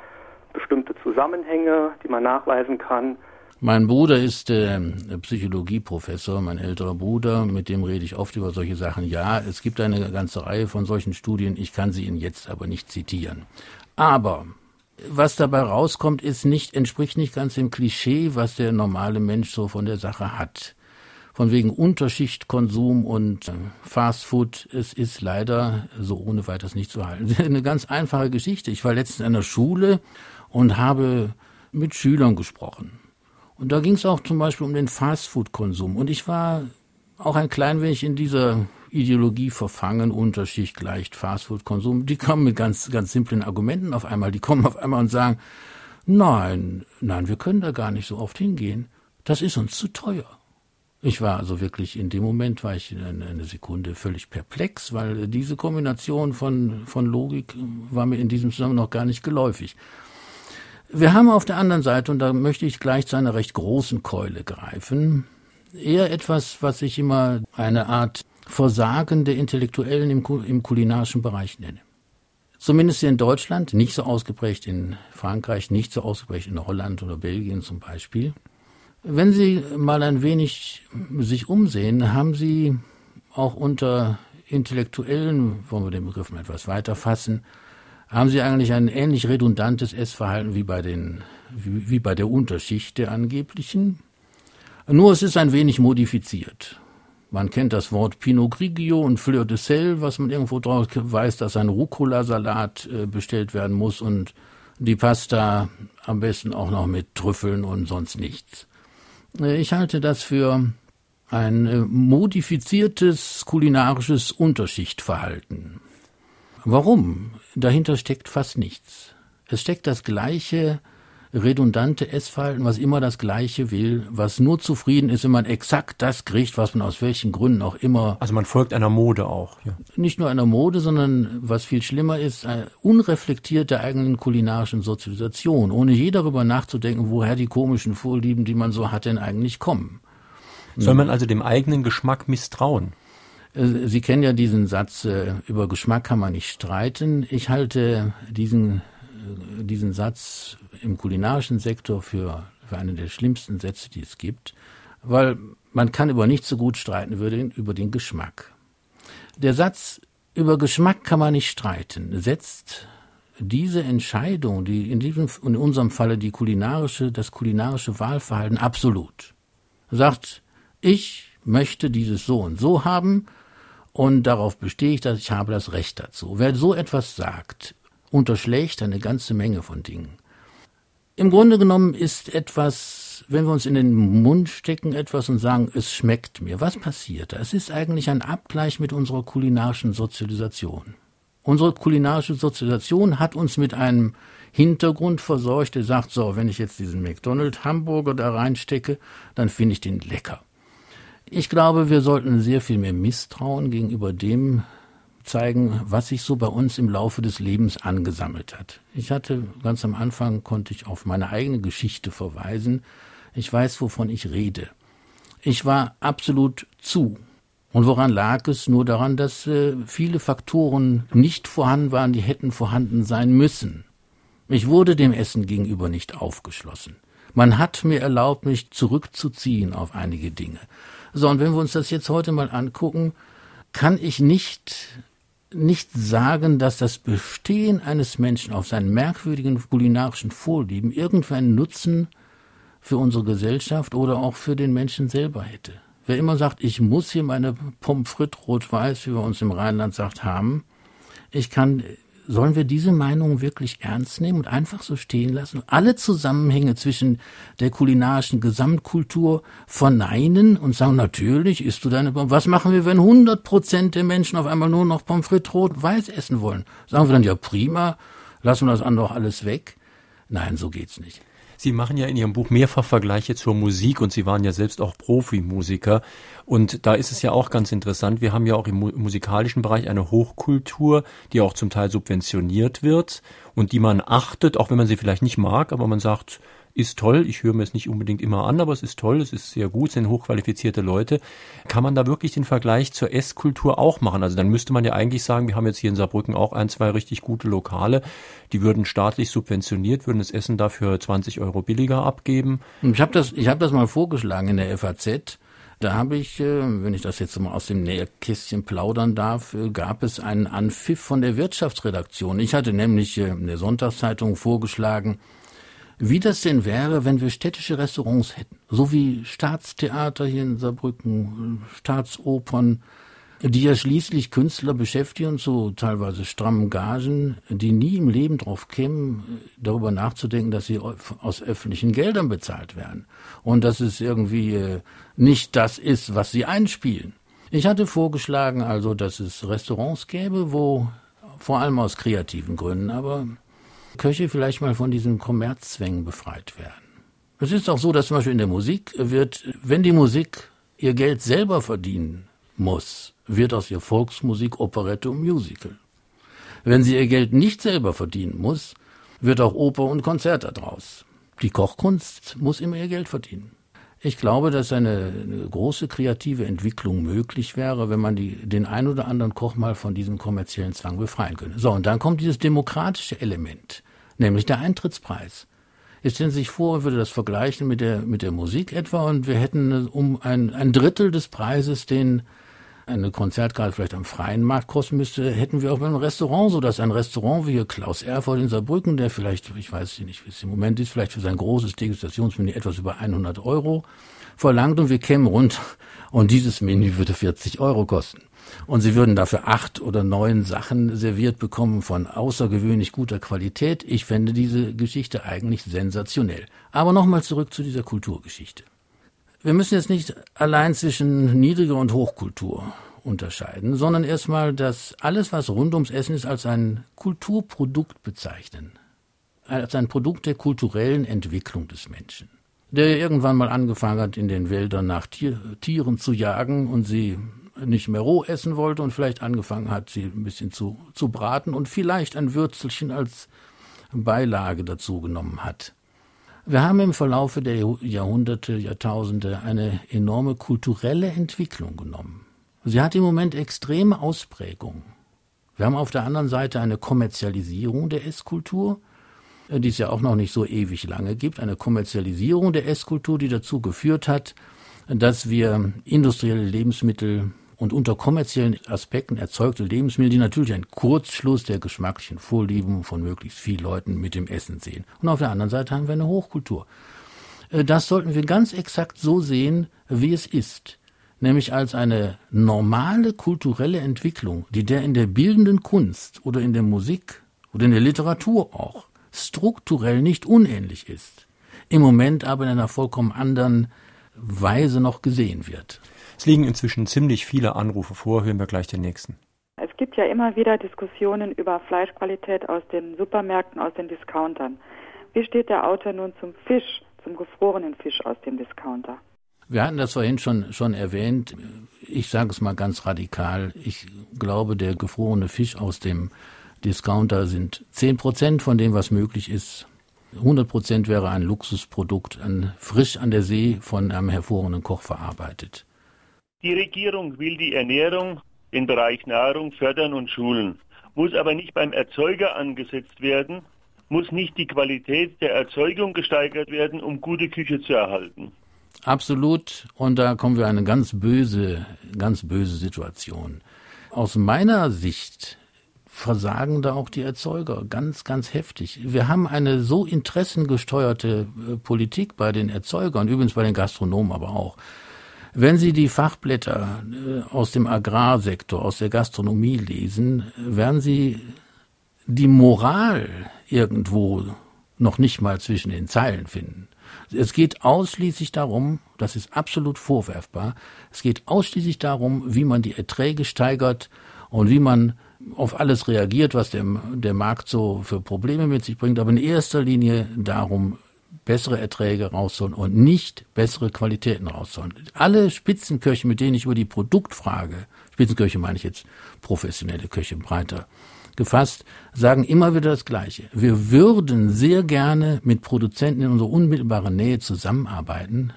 bestimmte Zusammenhänge, die man nachweisen kann. Mein Bruder ist äh, Psychologieprofessor, mein älterer Bruder, mit dem rede ich oft über solche Sachen. Ja, es gibt eine ganze Reihe von solchen Studien, ich kann sie Ihnen jetzt aber nicht zitieren. Aber was dabei rauskommt, ist nicht, entspricht nicht ganz dem Klischee, was der normale Mensch so von der Sache hat. Von wegen Unterschichtkonsum und äh, Fastfood, es ist leider so ohne weiteres nicht zu halten. Eine ganz einfache Geschichte. Ich war letztens in einer Schule und habe mit Schülern gesprochen. Und da ging es auch zum Beispiel um den Fastfood-Konsum. Und ich war auch ein klein wenig in dieser Ideologie verfangen, Unterschicht gleicht Fastfood-Konsum. Die kommen mit ganz, ganz simplen Argumenten auf einmal. Die kommen auf einmal und sagen, nein, nein, wir können da gar nicht so oft hingehen. Das ist uns zu teuer. Ich war also wirklich in dem Moment war ich eine, eine Sekunde völlig perplex, weil diese Kombination von, von Logik war mir in diesem Zusammenhang noch gar nicht geläufig. Wir haben auf der anderen Seite, und da möchte ich gleich zu einer recht großen Keule greifen, eher etwas, was ich immer eine Art Versagen der Intellektuellen im, im kulinarischen Bereich nenne. Zumindest in Deutschland, nicht so ausgeprägt in Frankreich, nicht so ausgeprägt in Holland oder Belgien zum Beispiel. Wenn Sie mal ein wenig sich umsehen, haben Sie auch unter Intellektuellen, wollen wir den Begriff mal etwas weiter fassen, haben Sie eigentlich ein ähnlich redundantes Essverhalten wie bei, den, wie, wie bei der Unterschicht der angeblichen. Nur es ist ein wenig modifiziert. Man kennt das Wort Pinot Grigio und Fleur de Sel, was man irgendwo drauf weiß, dass ein Rucola-Salat äh, bestellt werden muss und die Pasta am besten auch noch mit Trüffeln und sonst nichts. Äh, ich halte das für ein äh, modifiziertes kulinarisches Unterschichtverhalten. Warum? Dahinter steckt fast nichts. Es steckt das gleiche redundante Essverhalten, was immer das Gleiche will, was nur zufrieden ist, wenn man exakt das kriegt, was man aus welchen Gründen auch immer. Also man folgt einer Mode auch. Ja. Nicht nur einer Mode, sondern was viel schlimmer ist, unreflektiert der eigenen kulinarischen Sozialisation, ohne je darüber nachzudenken, woher die komischen Vorlieben, die man so hat, denn eigentlich kommen. Soll man also dem eigenen Geschmack misstrauen? Äh, Sie kennen ja diesen Satz, äh, über Geschmack kann man nicht streiten. Ich halte diesen, äh, diesen Satz im kulinarischen Sektor für, für einen der schlimmsten Sätze, die es gibt, weil man kann über nichts so gut streiten den, über den Geschmack. Der Satz, über Geschmack kann man nicht streiten, setzt diese Entscheidung, die in diesem, in unserem Falle die kulinarische, das kulinarische Wahlverhalten absolut. Sagt, ich möchte dieses so und so haben und darauf bestehe ich, dass ich habe das Recht dazu. Wer so etwas sagt, unterschlägt eine ganze Menge von Dingen. Im Grunde genommen ist etwas, wenn wir uns in den Mund stecken etwas und sagen, es schmeckt mir, was passiert da? Es ist eigentlich ein Abgleich mit unserer kulinarischen Sozialisation. Unsere kulinarische Sozialisation hat uns mit einem Hintergrund verseucht, der sagt, so, wenn ich jetzt diesen McDonald's Hamburger da reinstecke, dann finde ich den lecker. Ich glaube, wir sollten sehr viel mehr Misstrauen gegenüber dem zeigen, was sich so bei uns im Laufe des Lebens angesammelt hat. Ich hatte ganz am Anfang konnte ich auf meine eigene Geschichte verweisen. Ich weiß, wovon ich rede. Ich war absolut zu. Und woran lag es? Nur daran, dass äh, viele Faktoren nicht vorhanden waren, die hätten vorhanden sein müssen. Ich wurde dem Essen gegenüber nicht aufgeschlossen. Man hat mir erlaubt, mich zurückzuziehen auf einige Dinge. So, und wenn wir uns das jetzt heute mal angucken, kann ich nicht, nicht sagen, dass das Bestehen eines Menschen auf seinen merkwürdigen kulinarischen Vorlieben irgendeinen Nutzen für unsere Gesellschaft oder auch für den Menschen selber hätte. Wer immer sagt, ich muss hier meine Pommes frites rot-weiß, wie wir uns im Rheinland sagt, haben, ich kann sollen wir diese Meinung wirklich ernst nehmen und einfach so stehen lassen? Alle Zusammenhänge zwischen der kulinarischen Gesamtkultur verneinen und sagen, natürlich isst du deine Pommes. Was machen wir, wenn 100 Prozent der Menschen auf einmal nur noch Pommes frites rot-weiß essen wollen? Sagen wir dann, ja prima, lassen wir das andere auch alles weg? Nein, so geht's nicht. Sie machen ja in Ihrem Buch mehrfach Vergleiche zur Musik und Sie waren ja selbst auch Profimusiker. Und da ist es ja auch ganz interessant. Wir haben ja auch im musikalischen Bereich eine Hochkultur, die auch zum Teil subventioniert wird und die man achtet, auch wenn man sie vielleicht nicht mag, aber man sagt, ist toll. Ich höre mir es nicht unbedingt immer an, aber es ist toll, es ist sehr gut, es sind hochqualifizierte Leute. Kann man da wirklich den Vergleich zur Esskultur auch machen? Also dann müsste man ja eigentlich sagen, wir haben jetzt hier in Saarbrücken auch ein, zwei richtig gute Lokale, die würden staatlich subventioniert, würden das Essen dafür 20 Euro billiger abgeben. Ich habe das, ich habe das mal vorgeschlagen in der FAZ. Da habe ich, äh, wenn ich das jetzt mal aus dem Nähkästchen plaudern darf, äh, gab es einen Anpfiff von der Wirtschaftsredaktion. Ich hatte nämlich äh, in der Sonntagszeitung vorgeschlagen, wie das denn wäre, wenn wir städtische Restaurants hätten, so wie Staatstheater hier in Saarbrücken, Staatsopern, die ja schließlich Künstler beschäftigen zu teilweise strammen Gagen, die nie im Leben drauf kämen, darüber nachzudenken, dass sie aus öffentlichen Geldern bezahlt werden und dass es irgendwie äh, nicht das ist, was sie einspielen. Ich hatte vorgeschlagen also, dass es Restaurants gäbe, wo vor allem aus kreativen Gründen, aber Köche vielleicht mal von diesen Kommerzzwängen befreit werden. Es ist auch so, dass zum Beispiel in der Musik wird, wenn die Musik ihr Geld selber verdienen muss, wird aus ihr Volksmusik, Operette und Musical. Wenn sie ihr Geld nicht selber verdienen muss, wird auch Oper und Konzert daraus. Die Kochkunst muss immer ihr Geld verdienen. Ich glaube, dass eine, eine, große kreative Entwicklung möglich wäre, wenn man die, den ein oder anderen Koch mal von diesem kommerziellen Zwang befreien könnte. So, und dann kommt dieses demokratische Element nämlich der Eintrittspreis. Jetzt stellen Sie sich vor, würde das vergleichen mit der, mit der Musik etwa und wir hätten um ein, ein Drittel des Preises, den eine Konzertkarte vielleicht am freien Markt kosten müsste, hätten wir auch beim Restaurant so, dass ein Restaurant wie Klaus Erfurt in Saarbrücken, der vielleicht, ich weiß nicht, wie es im Moment ist, vielleicht für sein großes Degustationsmenü etwas über 100 Euro verlangt und wir kämen rund und dieses Menü würde 40 Euro kosten und sie würden dafür acht oder neun Sachen serviert bekommen von außergewöhnlich guter Qualität. Ich fände diese Geschichte eigentlich sensationell. Aber nochmal zurück zu dieser Kulturgeschichte. Wir müssen jetzt nicht allein zwischen niedriger und Hochkultur unterscheiden, sondern erstmal dass alles, was rund ums Essen ist, als ein Kulturprodukt bezeichnen. Als ein Produkt der kulturellen Entwicklung des Menschen der irgendwann mal angefangen hat, in den Wäldern nach Tier, Tieren zu jagen und sie nicht mehr roh essen wollte und vielleicht angefangen hat, sie ein bisschen zu, zu braten und vielleicht ein Würzelchen als Beilage dazu genommen hat. Wir haben im Verlaufe der Jahrhunderte, Jahrtausende eine enorme kulturelle Entwicklung genommen. Sie hat im Moment extreme Ausprägung. Wir haben auf der anderen Seite eine Kommerzialisierung der Esskultur, die es ja auch noch nicht so ewig lange gibt, eine Kommerzialisierung der Esskultur, die dazu geführt hat, dass wir industrielle Lebensmittel und unter kommerziellen Aspekten erzeugte Lebensmittel, die natürlich einen Kurzschluss der geschmacklichen Vorlieben von möglichst vielen Leuten mit dem Essen sehen. Und auf der anderen Seite haben wir eine Hochkultur. Äh, das sollten wir ganz exakt so sehen, wie es ist. Nämlich als eine normale kulturelle Entwicklung, die der in der bildenden Kunst oder in der Musik oder in der Literatur auch strukturell nicht unähnlich ist, im Moment aber in einer vollkommen anderen Weise noch gesehen wird. Es liegen inzwischen ziemlich viele Anrufe vor. Hören wir gleich den nächsten. Es gibt ja immer wieder Diskussionen über Fleischqualität aus den Supermärkten, aus den Discountern. Wie steht der Autor nun zum Fisch, zum gefrorenen Fisch aus dem Discounter? Wir hatten das vorhin schon, schon erwähnt. Ich sage es mal ganz radikal. Ich glaube, der gefrorene Fisch aus dem Discounter sind 10 Prozent von dem, was möglich ist. 100 Prozent wäre ein Luxusprodukt, ein frisch an der See von einem hervorragenden Koch verarbeitet. Die Regierung will die Ernährung, den Bereich Nahrung fördern und schulen, muss aber nicht beim Erzeuger angesetzt werden, muss nicht die Qualität der Erzeugung gesteigert werden, um gute Küche zu erhalten. Absolut. Und da kommen wir in eine ganz böse, ganz böse Situation. Aus meiner Sicht versagen da auch die Erzeuger ganz, ganz heftig. Wir haben eine so interessengesteuerte äh, Politik bei den Erzeugern, übrigens bei den Gastronomen aber auch. Wenn Sie die Fachblätter äh, aus dem Agrarsektor, aus der Gastronomie lesen, werden Sie die Moral irgendwo noch nicht mal zwischen den Zeilen finden. Es geht ausschließlich darum, das ist absolut vorwerfbar, es geht ausschließlich darum, wie man die Erträge steigert und wie man auf alles reagiert, was der, der Markt so für Probleme mit sich bringt, aber in erster Linie darum, bessere Erträge rausholen und nicht bessere Qualitäten rausholen. Alle Spitzenköche, mit denen ich über die Produktfrage, Spitzenköche meine ich jetzt professionelle Köche breiter gefasst, sagen immer wieder das Gleiche. Wir würden sehr gerne mit Produzenten in unserer unmittelbaren Nähe zusammenarbeiten,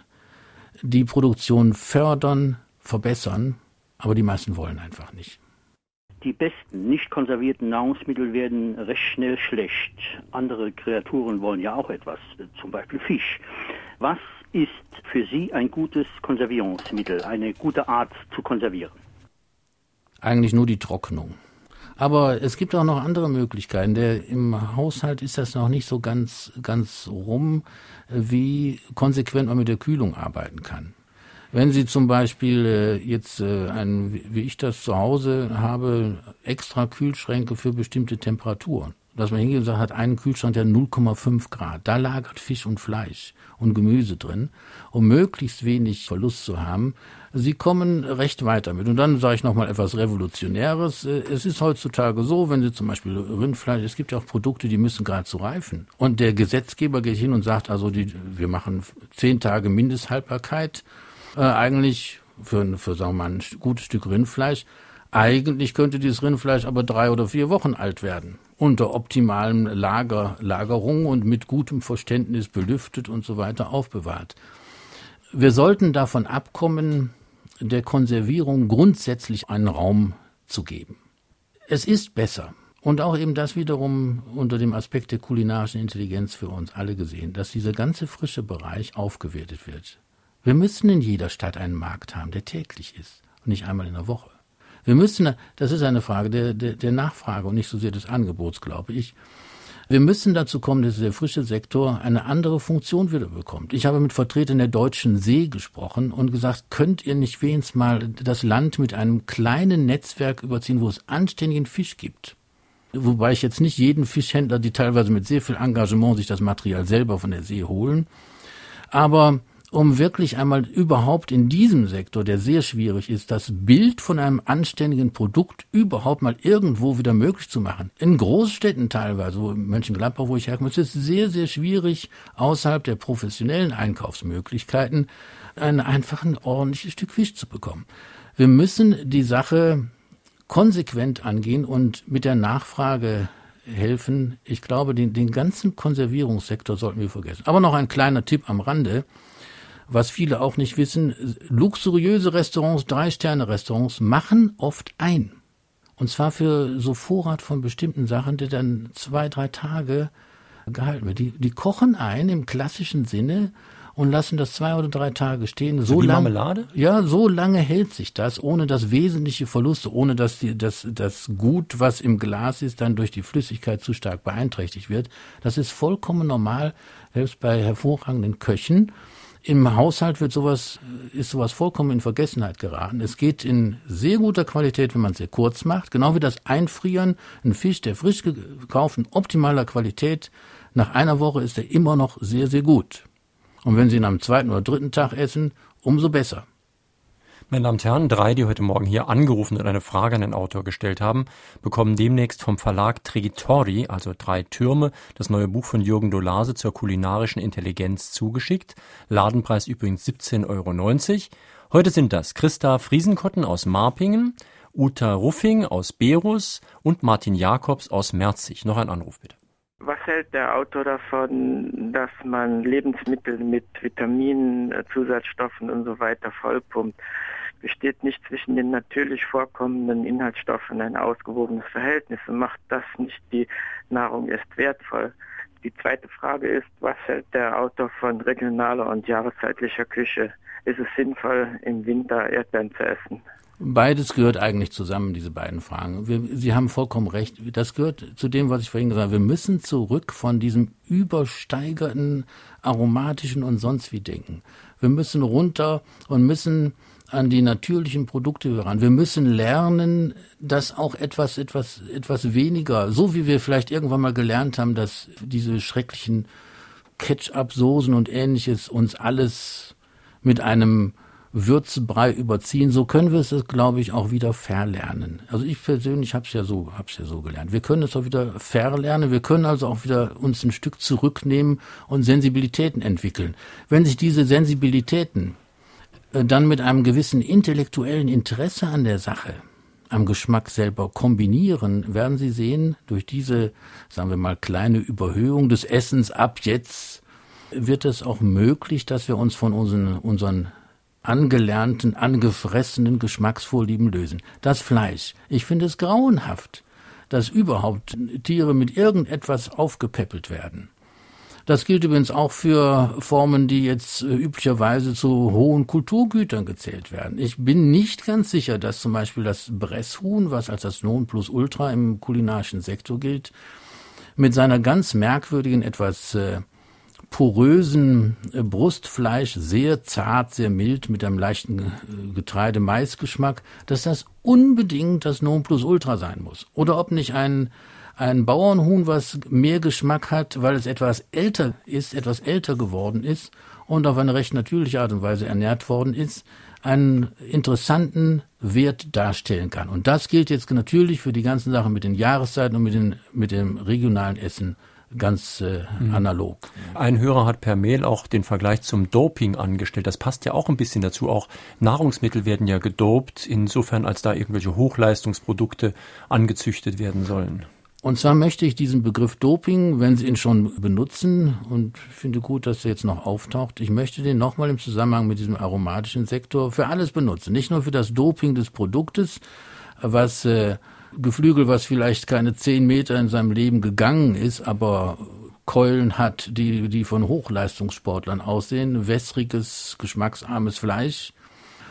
die Produktion fördern, verbessern, aber die meisten wollen einfach nicht. Die besten, nicht konservierten Nahrungsmittel werden recht schnell schlecht. Andere Kreaturen wollen ja auch etwas, zum Beispiel Fisch. Was ist für Sie ein gutes Konservierungsmittel, eine gute Art zu konservieren? Eigentlich nur die Trocknung. Aber es gibt auch noch andere Möglichkeiten. Der, Im Haushalt ist das noch nicht so ganz, ganz rum, wie konsequent man mit der Kühlung arbeiten kann. Wenn Sie zum Beispiel äh, jetzt äh, ein, wie ich das zu Hause habe, extra Kühlschränke für bestimmte Temperaturen, dass man hingeht und sagt, hat einen Kühlschrank, der 0,5 Grad, da lagert Fisch und Fleisch und Gemüse drin, um möglichst wenig Verlust zu haben. Sie kommen recht weit damit. Und dann sage ich nochmal etwas Revolutionäres. Äh, es ist heutzutage so, wenn Sie zum Beispiel Rindfleisch, es gibt ja auch Produkte, die müssen gerade zu reifen. Und der Gesetzgeber geht hin und sagt, also die, wir machen zehn Tage Mindesthaltbarkeit äh, eigentlich für, für sagen wir mal, ein gutes Stück Rindfleisch. Eigentlich könnte dieses Rindfleisch aber drei oder vier Wochen alt werden. Unter optimalem Lager, Lagerung und mit gutem Verständnis belüftet und so weiter aufbewahrt. Wir sollten davon abkommen, der Konservierung grundsätzlich einen Raum zu geben. Es ist besser, und auch eben das wiederum unter dem Aspekt der kulinarischen Intelligenz für uns alle gesehen, dass dieser ganze frische Bereich aufgewertet wird. Wir müssen in jeder Stadt einen Markt haben, der täglich ist und nicht einmal in der Woche. Wir müssen, das ist eine Frage der, der, der Nachfrage und nicht so sehr des Angebots, glaube ich. Wir müssen dazu kommen, dass der frische Sektor eine andere Funktion wieder bekommt. Ich habe mit Vertretern der Deutschen See gesprochen und gesagt, könnt ihr nicht wenigstens mal das Land mit einem kleinen Netzwerk überziehen, wo es anständigen Fisch gibt? Wobei ich jetzt nicht jeden Fischhändler, die teilweise mit sehr viel Engagement sich das Material selber von der See holen, aber um wirklich einmal überhaupt in diesem Sektor, der sehr schwierig ist, das Bild von einem anständigen Produkt überhaupt mal irgendwo wieder möglich zu machen. In Großstädten teilweise, wo Mönchengladbach, wo ich herkomme, ist es sehr, sehr schwierig, außerhalb der professionellen Einkaufsmöglichkeiten ein einfach ein ordentliches Stück Fisch zu bekommen. Wir müssen die Sache konsequent angehen und mit der Nachfrage helfen. Ich glaube, den, den ganzen Konservierungssektor sollten wir vergessen. Aber noch ein kleiner Tipp am Rande was viele auch nicht wissen, luxuriöse Restaurants, Drei-Sterne-Restaurants machen oft ein. Und zwar für so Vorrat von bestimmten Sachen, der dann zwei, drei Tage gehalten wird. Die, die kochen ein im klassischen Sinne und lassen das zwei oder drei Tage stehen. So, so lange, Marmelade? Ja, so lange hält sich das, ohne dass wesentliche Verluste, ohne dass die, das, das Gut, was im Glas ist, dann durch die Flüssigkeit zu stark beeinträchtigt wird. Das ist vollkommen normal, selbst bei hervorragenden Köchen. Im Haushalt wird sowas, ist sowas vollkommen in Vergessenheit geraten. Es geht in sehr guter Qualität, wenn man es sehr kurz macht. Genau wie das Einfrieren. Ein Fisch, der frisch gekauft, in optimaler Qualität. Nach einer Woche ist er immer noch sehr, sehr gut. Und wenn Sie ihn am zweiten oder dritten Tag essen, umso besser. Meine Damen und Herren, drei, die heute Morgen hier angerufen und eine Frage an den Autor gestellt haben, bekommen demnächst vom Verlag Trigitori, also drei Türme, das neue Buch von Jürgen Dolase zur kulinarischen Intelligenz zugeschickt. Ladenpreis übrigens 17,90 Euro. Heute sind das Christa Friesenkotten aus Marpingen, Uta Ruffing aus Berus und Martin Jakobs aus Merzig. Noch ein Anruf bitte. Was hält der Autor davon, dass man Lebensmittel mit Vitaminen, Zusatzstoffen und so weiter vollpumpt? Besteht nicht zwischen den natürlich vorkommenden Inhaltsstoffen ein ausgewogenes Verhältnis und macht das nicht die Nahrung erst wertvoll. Die zweite Frage ist, was hält der Autor von regionaler und jahreszeitlicher Küche? Ist es sinnvoll, im Winter Erdbeeren zu essen? Beides gehört eigentlich zusammen, diese beiden Fragen. Wir, Sie haben vollkommen recht. Das gehört zu dem, was ich vorhin gesagt habe. Wir müssen zurück von diesem übersteigerten aromatischen und sonst wie denken. Wir müssen runter und müssen an die natürlichen Produkte heran. Wir müssen lernen, dass auch etwas, etwas, etwas weniger, so wie wir vielleicht irgendwann mal gelernt haben, dass diese schrecklichen Ketchup-Soßen und ähnliches uns alles mit einem Würzebrei überziehen. So können wir es, glaube ich, auch wieder verlernen. Also ich persönlich habe es ja so, hab's ja so gelernt. Wir können es auch wieder verlernen. Wir können also auch wieder uns ein Stück zurücknehmen und Sensibilitäten entwickeln. Wenn sich diese Sensibilitäten dann mit einem gewissen intellektuellen Interesse an der Sache, am Geschmack selber kombinieren, werden Sie sehen, durch diese, sagen wir mal, kleine Überhöhung des Essens ab jetzt wird es auch möglich, dass wir uns von unseren, unseren angelernten, angefressenen Geschmacksvorlieben lösen. Das Fleisch. Ich finde es grauenhaft, dass überhaupt Tiere mit irgendetwas aufgepäppelt werden. Das gilt übrigens auch für Formen, die jetzt äh, üblicherweise zu hohen Kulturgütern gezählt werden. Ich bin nicht ganz sicher, dass zum Beispiel das Bresshuhn, was als das Nonplusultra im kulinarischen Sektor gilt, mit seiner ganz merkwürdigen, etwas äh, porösen äh, Brustfleisch, sehr zart, sehr mild, mit einem leichten Getreide-Mais-Geschmack, dass das unbedingt das Nonplusultra sein muss. Oder ob nicht ein, ein Bauernhuhn, was mehr Geschmack hat, weil es etwas älter ist, etwas älter geworden ist und auf eine recht natürliche Art und Weise ernährt worden ist, einen interessanten Wert darstellen kann. Und das gilt jetzt natürlich für die ganzen Sachen mit den Jahreszeiten und mit, den, mit dem regionalen Essen ganz äh, mhm. analog. Ein Hörer hat per Mail auch den Vergleich zum Doping angestellt. Das passt ja auch ein bisschen dazu. Auch Nahrungsmittel werden ja gedopt, insofern als da irgendwelche Hochleistungsprodukte angezüchtet werden sollen. Und zwar möchte ich diesen Begriff Doping, wenn Sie ihn schon benutzen, und finde gut, dass er jetzt noch auftaucht, ich möchte den nochmal im Zusammenhang mit diesem aromatischen Sektor für alles benutzen. Nicht nur für das Doping des Produktes, was äh, Geflügel, was vielleicht keine zehn Meter in seinem Leben gegangen ist, aber Keulen hat, die, die von Hochleistungssportlern aussehen, wässriges, geschmacksarmes Fleisch.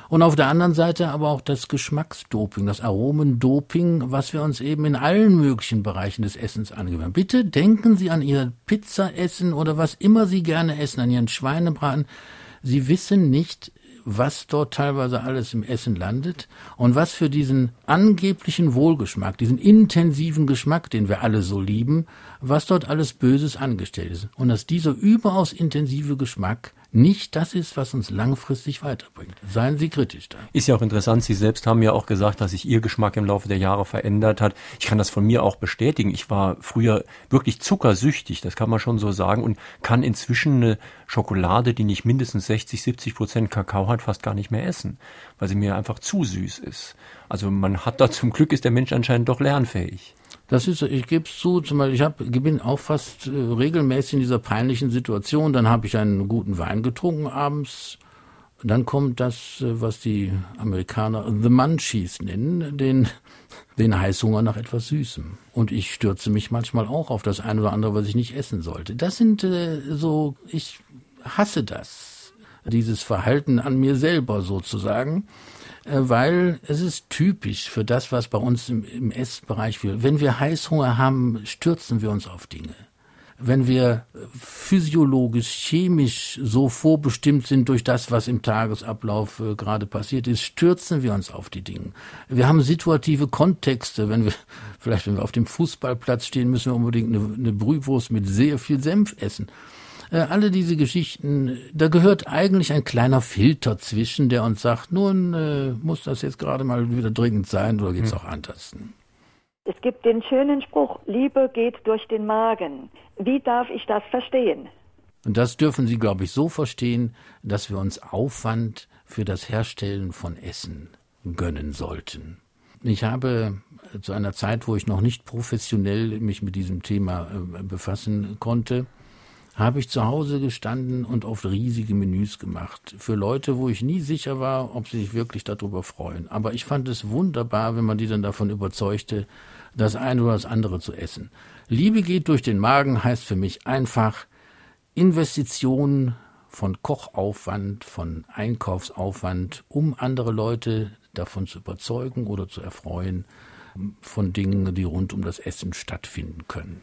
Und auf der anderen Seite aber auch das Geschmacksdoping, das Aromendoping, was wir uns eben in allen möglichen Bereichen des Essens angewöhnen. Bitte denken Sie an Ihr Pizzaessen oder was immer Sie gerne essen, an Ihren Schweinebraten. Sie wissen nicht, was dort teilweise alles im Essen landet und was für diesen angeblichen Wohlgeschmack, diesen intensiven Geschmack, den wir alle so lieben, was dort alles Böses angestellt ist. Und dass dieser überaus intensive Geschmack nicht das ist, was uns langfristig weiterbringt. Seien Sie kritisch da. Ist ja auch interessant. Sie selbst haben ja auch gesagt, dass sich Ihr Geschmack im Laufe der Jahre verändert hat. Ich kann das von mir auch bestätigen. Ich war früher wirklich zuckersüchtig, das kann man schon so sagen, und kann inzwischen eine Schokolade, die nicht mindestens 60, 70 Prozent Kakao hat, fast gar nicht mehr essen, weil sie mir einfach zu süß ist. Also man hat da zum Glück ist der Mensch anscheinend doch lernfähig. Das ist, ich gebe es zu, zum Beispiel, ich hab, bin auch fast äh, regelmäßig in dieser peinlichen Situation. Dann habe ich einen guten Wein getrunken abends. Dann kommt das, äh, was die Amerikaner The Munchies nennen, den, den Heißhunger nach etwas Süßem. Und ich stürze mich manchmal auch auf das eine oder andere, was ich nicht essen sollte. Das sind äh, so, ich hasse das. Dieses Verhalten an mir selber sozusagen. Äh, weil es ist typisch für das, was bei uns im, im Essbereich wird. Wenn wir Heißhunger haben, stürzen wir uns auf Dinge. Wenn wir physiologisch, chemisch so vorbestimmt sind durch das, was im Tagesablauf äh, gerade passiert ist, stürzen wir uns auf die Dinge. Wir haben situative Kontexte. Wenn wir, vielleicht wenn wir auf dem Fußballplatz stehen, müssen wir unbedingt eine, eine Brühwurst mit sehr viel Senf essen. Äh, alle diese Geschichten, da gehört eigentlich ein kleiner Filter zwischen, der uns sagt, nun äh, muss das jetzt gerade mal wieder dringend sein oder geht's hm. auch anders? Es gibt den schönen Spruch, Liebe geht durch den Magen. Wie darf ich das verstehen? Und das dürfen Sie, glaube ich, so verstehen, dass wir uns Aufwand für das Herstellen von Essen gönnen sollten. Ich habe zu einer Zeit, wo ich noch nicht professionell mich mit diesem Thema äh, befassen konnte, habe ich zu Hause gestanden und oft riesige Menüs gemacht. Für Leute, wo ich nie sicher war, ob sie sich wirklich darüber freuen. Aber ich fand es wunderbar, wenn man die dann davon überzeugte, das eine oder das andere zu essen. Liebe geht durch den Magen heißt für mich einfach Investitionen von Kochaufwand, von Einkaufsaufwand, um andere Leute davon zu überzeugen oder zu erfreuen von Dingen, die rund um das Essen stattfinden können.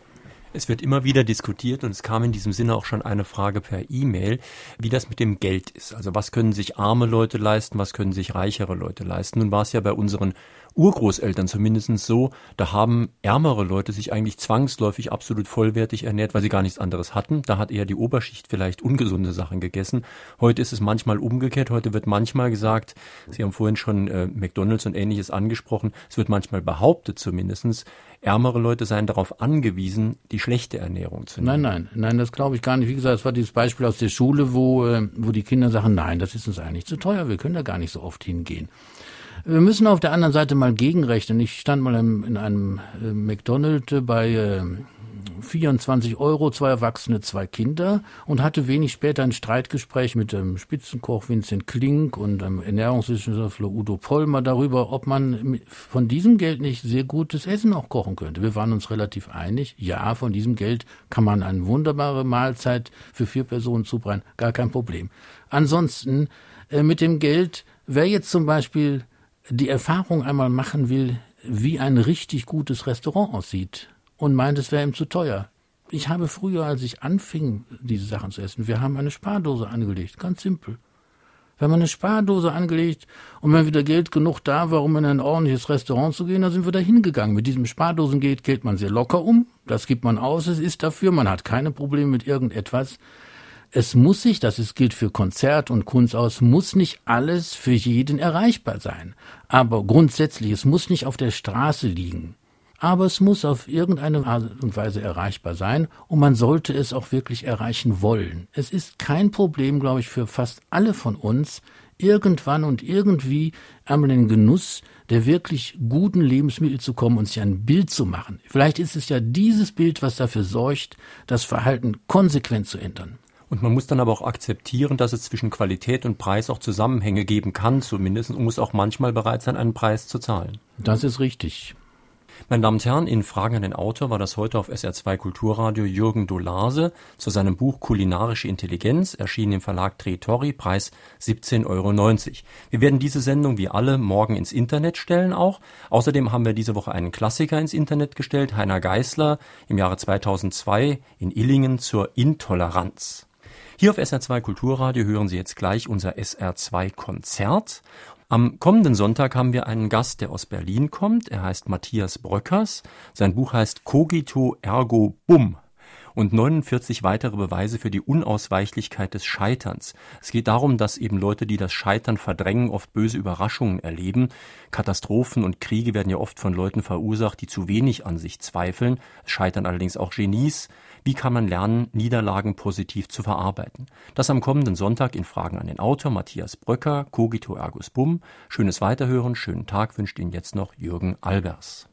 Es wird immer wieder diskutiert und es kam in diesem Sinne auch schon eine Frage per E-Mail, wie das mit dem Geld ist. Also was können sich arme Leute leisten, was können sich reichere Leute leisten. Nun war es ja bei unseren Urgroßeltern zumindest so, da haben ärmere Leute sich eigentlich zwangsläufig absolut vollwertig ernährt, weil sie gar nichts anderes hatten. Da hat eher die Oberschicht vielleicht ungesunde Sachen gegessen. Heute ist es manchmal umgekehrt. Heute wird manchmal gesagt, Sie haben vorhin schon äh, McDonalds und ähnliches angesprochen, es wird manchmal behauptet zumindestens, ärmere Leute seien darauf angewiesen, die schlechte Ernährung zu nehmen. Nein, nein, nein, das glaube ich gar nicht. Wie gesagt, es war dieses Beispiel aus der Schule, wo, äh, wo die Kinder sagen, nein, das ist uns eigentlich zu teuer, wir können da gar nicht so oft hingehen. Wir müssen auf der anderen Seite mal gegenrechnen. Ich stand mal in, in einem äh, McDonald's bei äh, 24 Euro, zwei Erwachsene, zwei Kinder und hatte wenig später ein Streitgespräch mit dem Spitzenkoch Vincent Klink und dem Ernährungswissenschaftler Udo Pollmer darüber, ob man von diesem Geld nicht sehr gutes Essen auch kochen könnte. Wir waren uns relativ einig, ja, von diesem Geld kann man eine wunderbare Mahlzeit für vier Personen zubereiten, gar kein Problem. Ansonsten, äh, mit dem Geld, wer jetzt zum Beispiel die Erfahrung einmal machen will, wie ein richtig gutes Restaurant aussieht und meint, es wäre ihm zu teuer. Ich habe früher, als ich anfing, diese Sachen zu essen, wir haben eine Spardose angelegt, ganz simpel. Wir haben eine Spardose angelegt und wenn wieder Geld genug da war, um in ein ordentliches Restaurant zu gehen, dann sind wir da hingegangen. Mit diesem Spardosengeld geht man sehr locker um, das gibt man aus, es ist dafür, man hat keine Probleme mit irgendetwas es muss sich, das ist, gilt für Konzert und Kunst aus, muss nicht alles für jeden erreichbar sein. Aber grundsätzlich, es muss nicht auf der Straße liegen. Aber es muss auf irgendeine Art und Weise erreichbar sein und man sollte es auch wirklich erreichen wollen. Es ist kein Problem, glaube ich, für fast alle von uns, irgendwann und irgendwie einmal in den Genuss der wirklich guten Lebensmittel zu kommen und sich ein Bild zu machen. Vielleicht ist es ja dieses Bild, was dafür sorgt, das Verhalten konsequent zu ändern. Und man muss dann aber auch akzeptieren, dass es zwischen Qualität und Preis auch Zusammenhänge geben kann, zumindest, und muss auch manchmal bereit sein, einen Preis zu zahlen. Das ist richtig. Meine Damen und Herren, in Fragen an den Autor war das heute auf SR2 Kulturradio Jürgen Dolase zu seinem Buch Kulinarische Intelligenz, erschienen im Verlag Tretori, Preis 17,90 Euro. Wir werden diese Sendung wie alle morgen ins Internet stellen auch. Außerdem haben wir diese Woche einen Klassiker ins Internet gestellt, Heiner Geißler, im Jahre 2002 in Illingen zur Intoleranz. Hier auf SR2 Kulturradio hören Sie jetzt gleich unser SR2 Konzert. Am kommenden Sonntag haben wir einen Gast, der aus Berlin kommt. Er heißt Matthias Bröckers. Sein Buch heißt Cogito Ergo Bum und 49 weitere Beweise für die Unausweichlichkeit des Scheiterns. Es geht darum, dass eben Leute, die das Scheitern verdrängen, oft böse Überraschungen erleben. Katastrophen und Kriege werden ja oft von Leuten verursacht, die zu wenig an sich zweifeln. Es scheitern allerdings auch Genies. Wie kann man lernen, Niederlagen positiv zu verarbeiten? Das am kommenden Sonntag in Fragen an den Autor Matthias Bröcker, Cogito Ergus Bum. Schönes Weiterhören, schönen Tag wünscht Ihnen jetzt noch Jürgen Albers.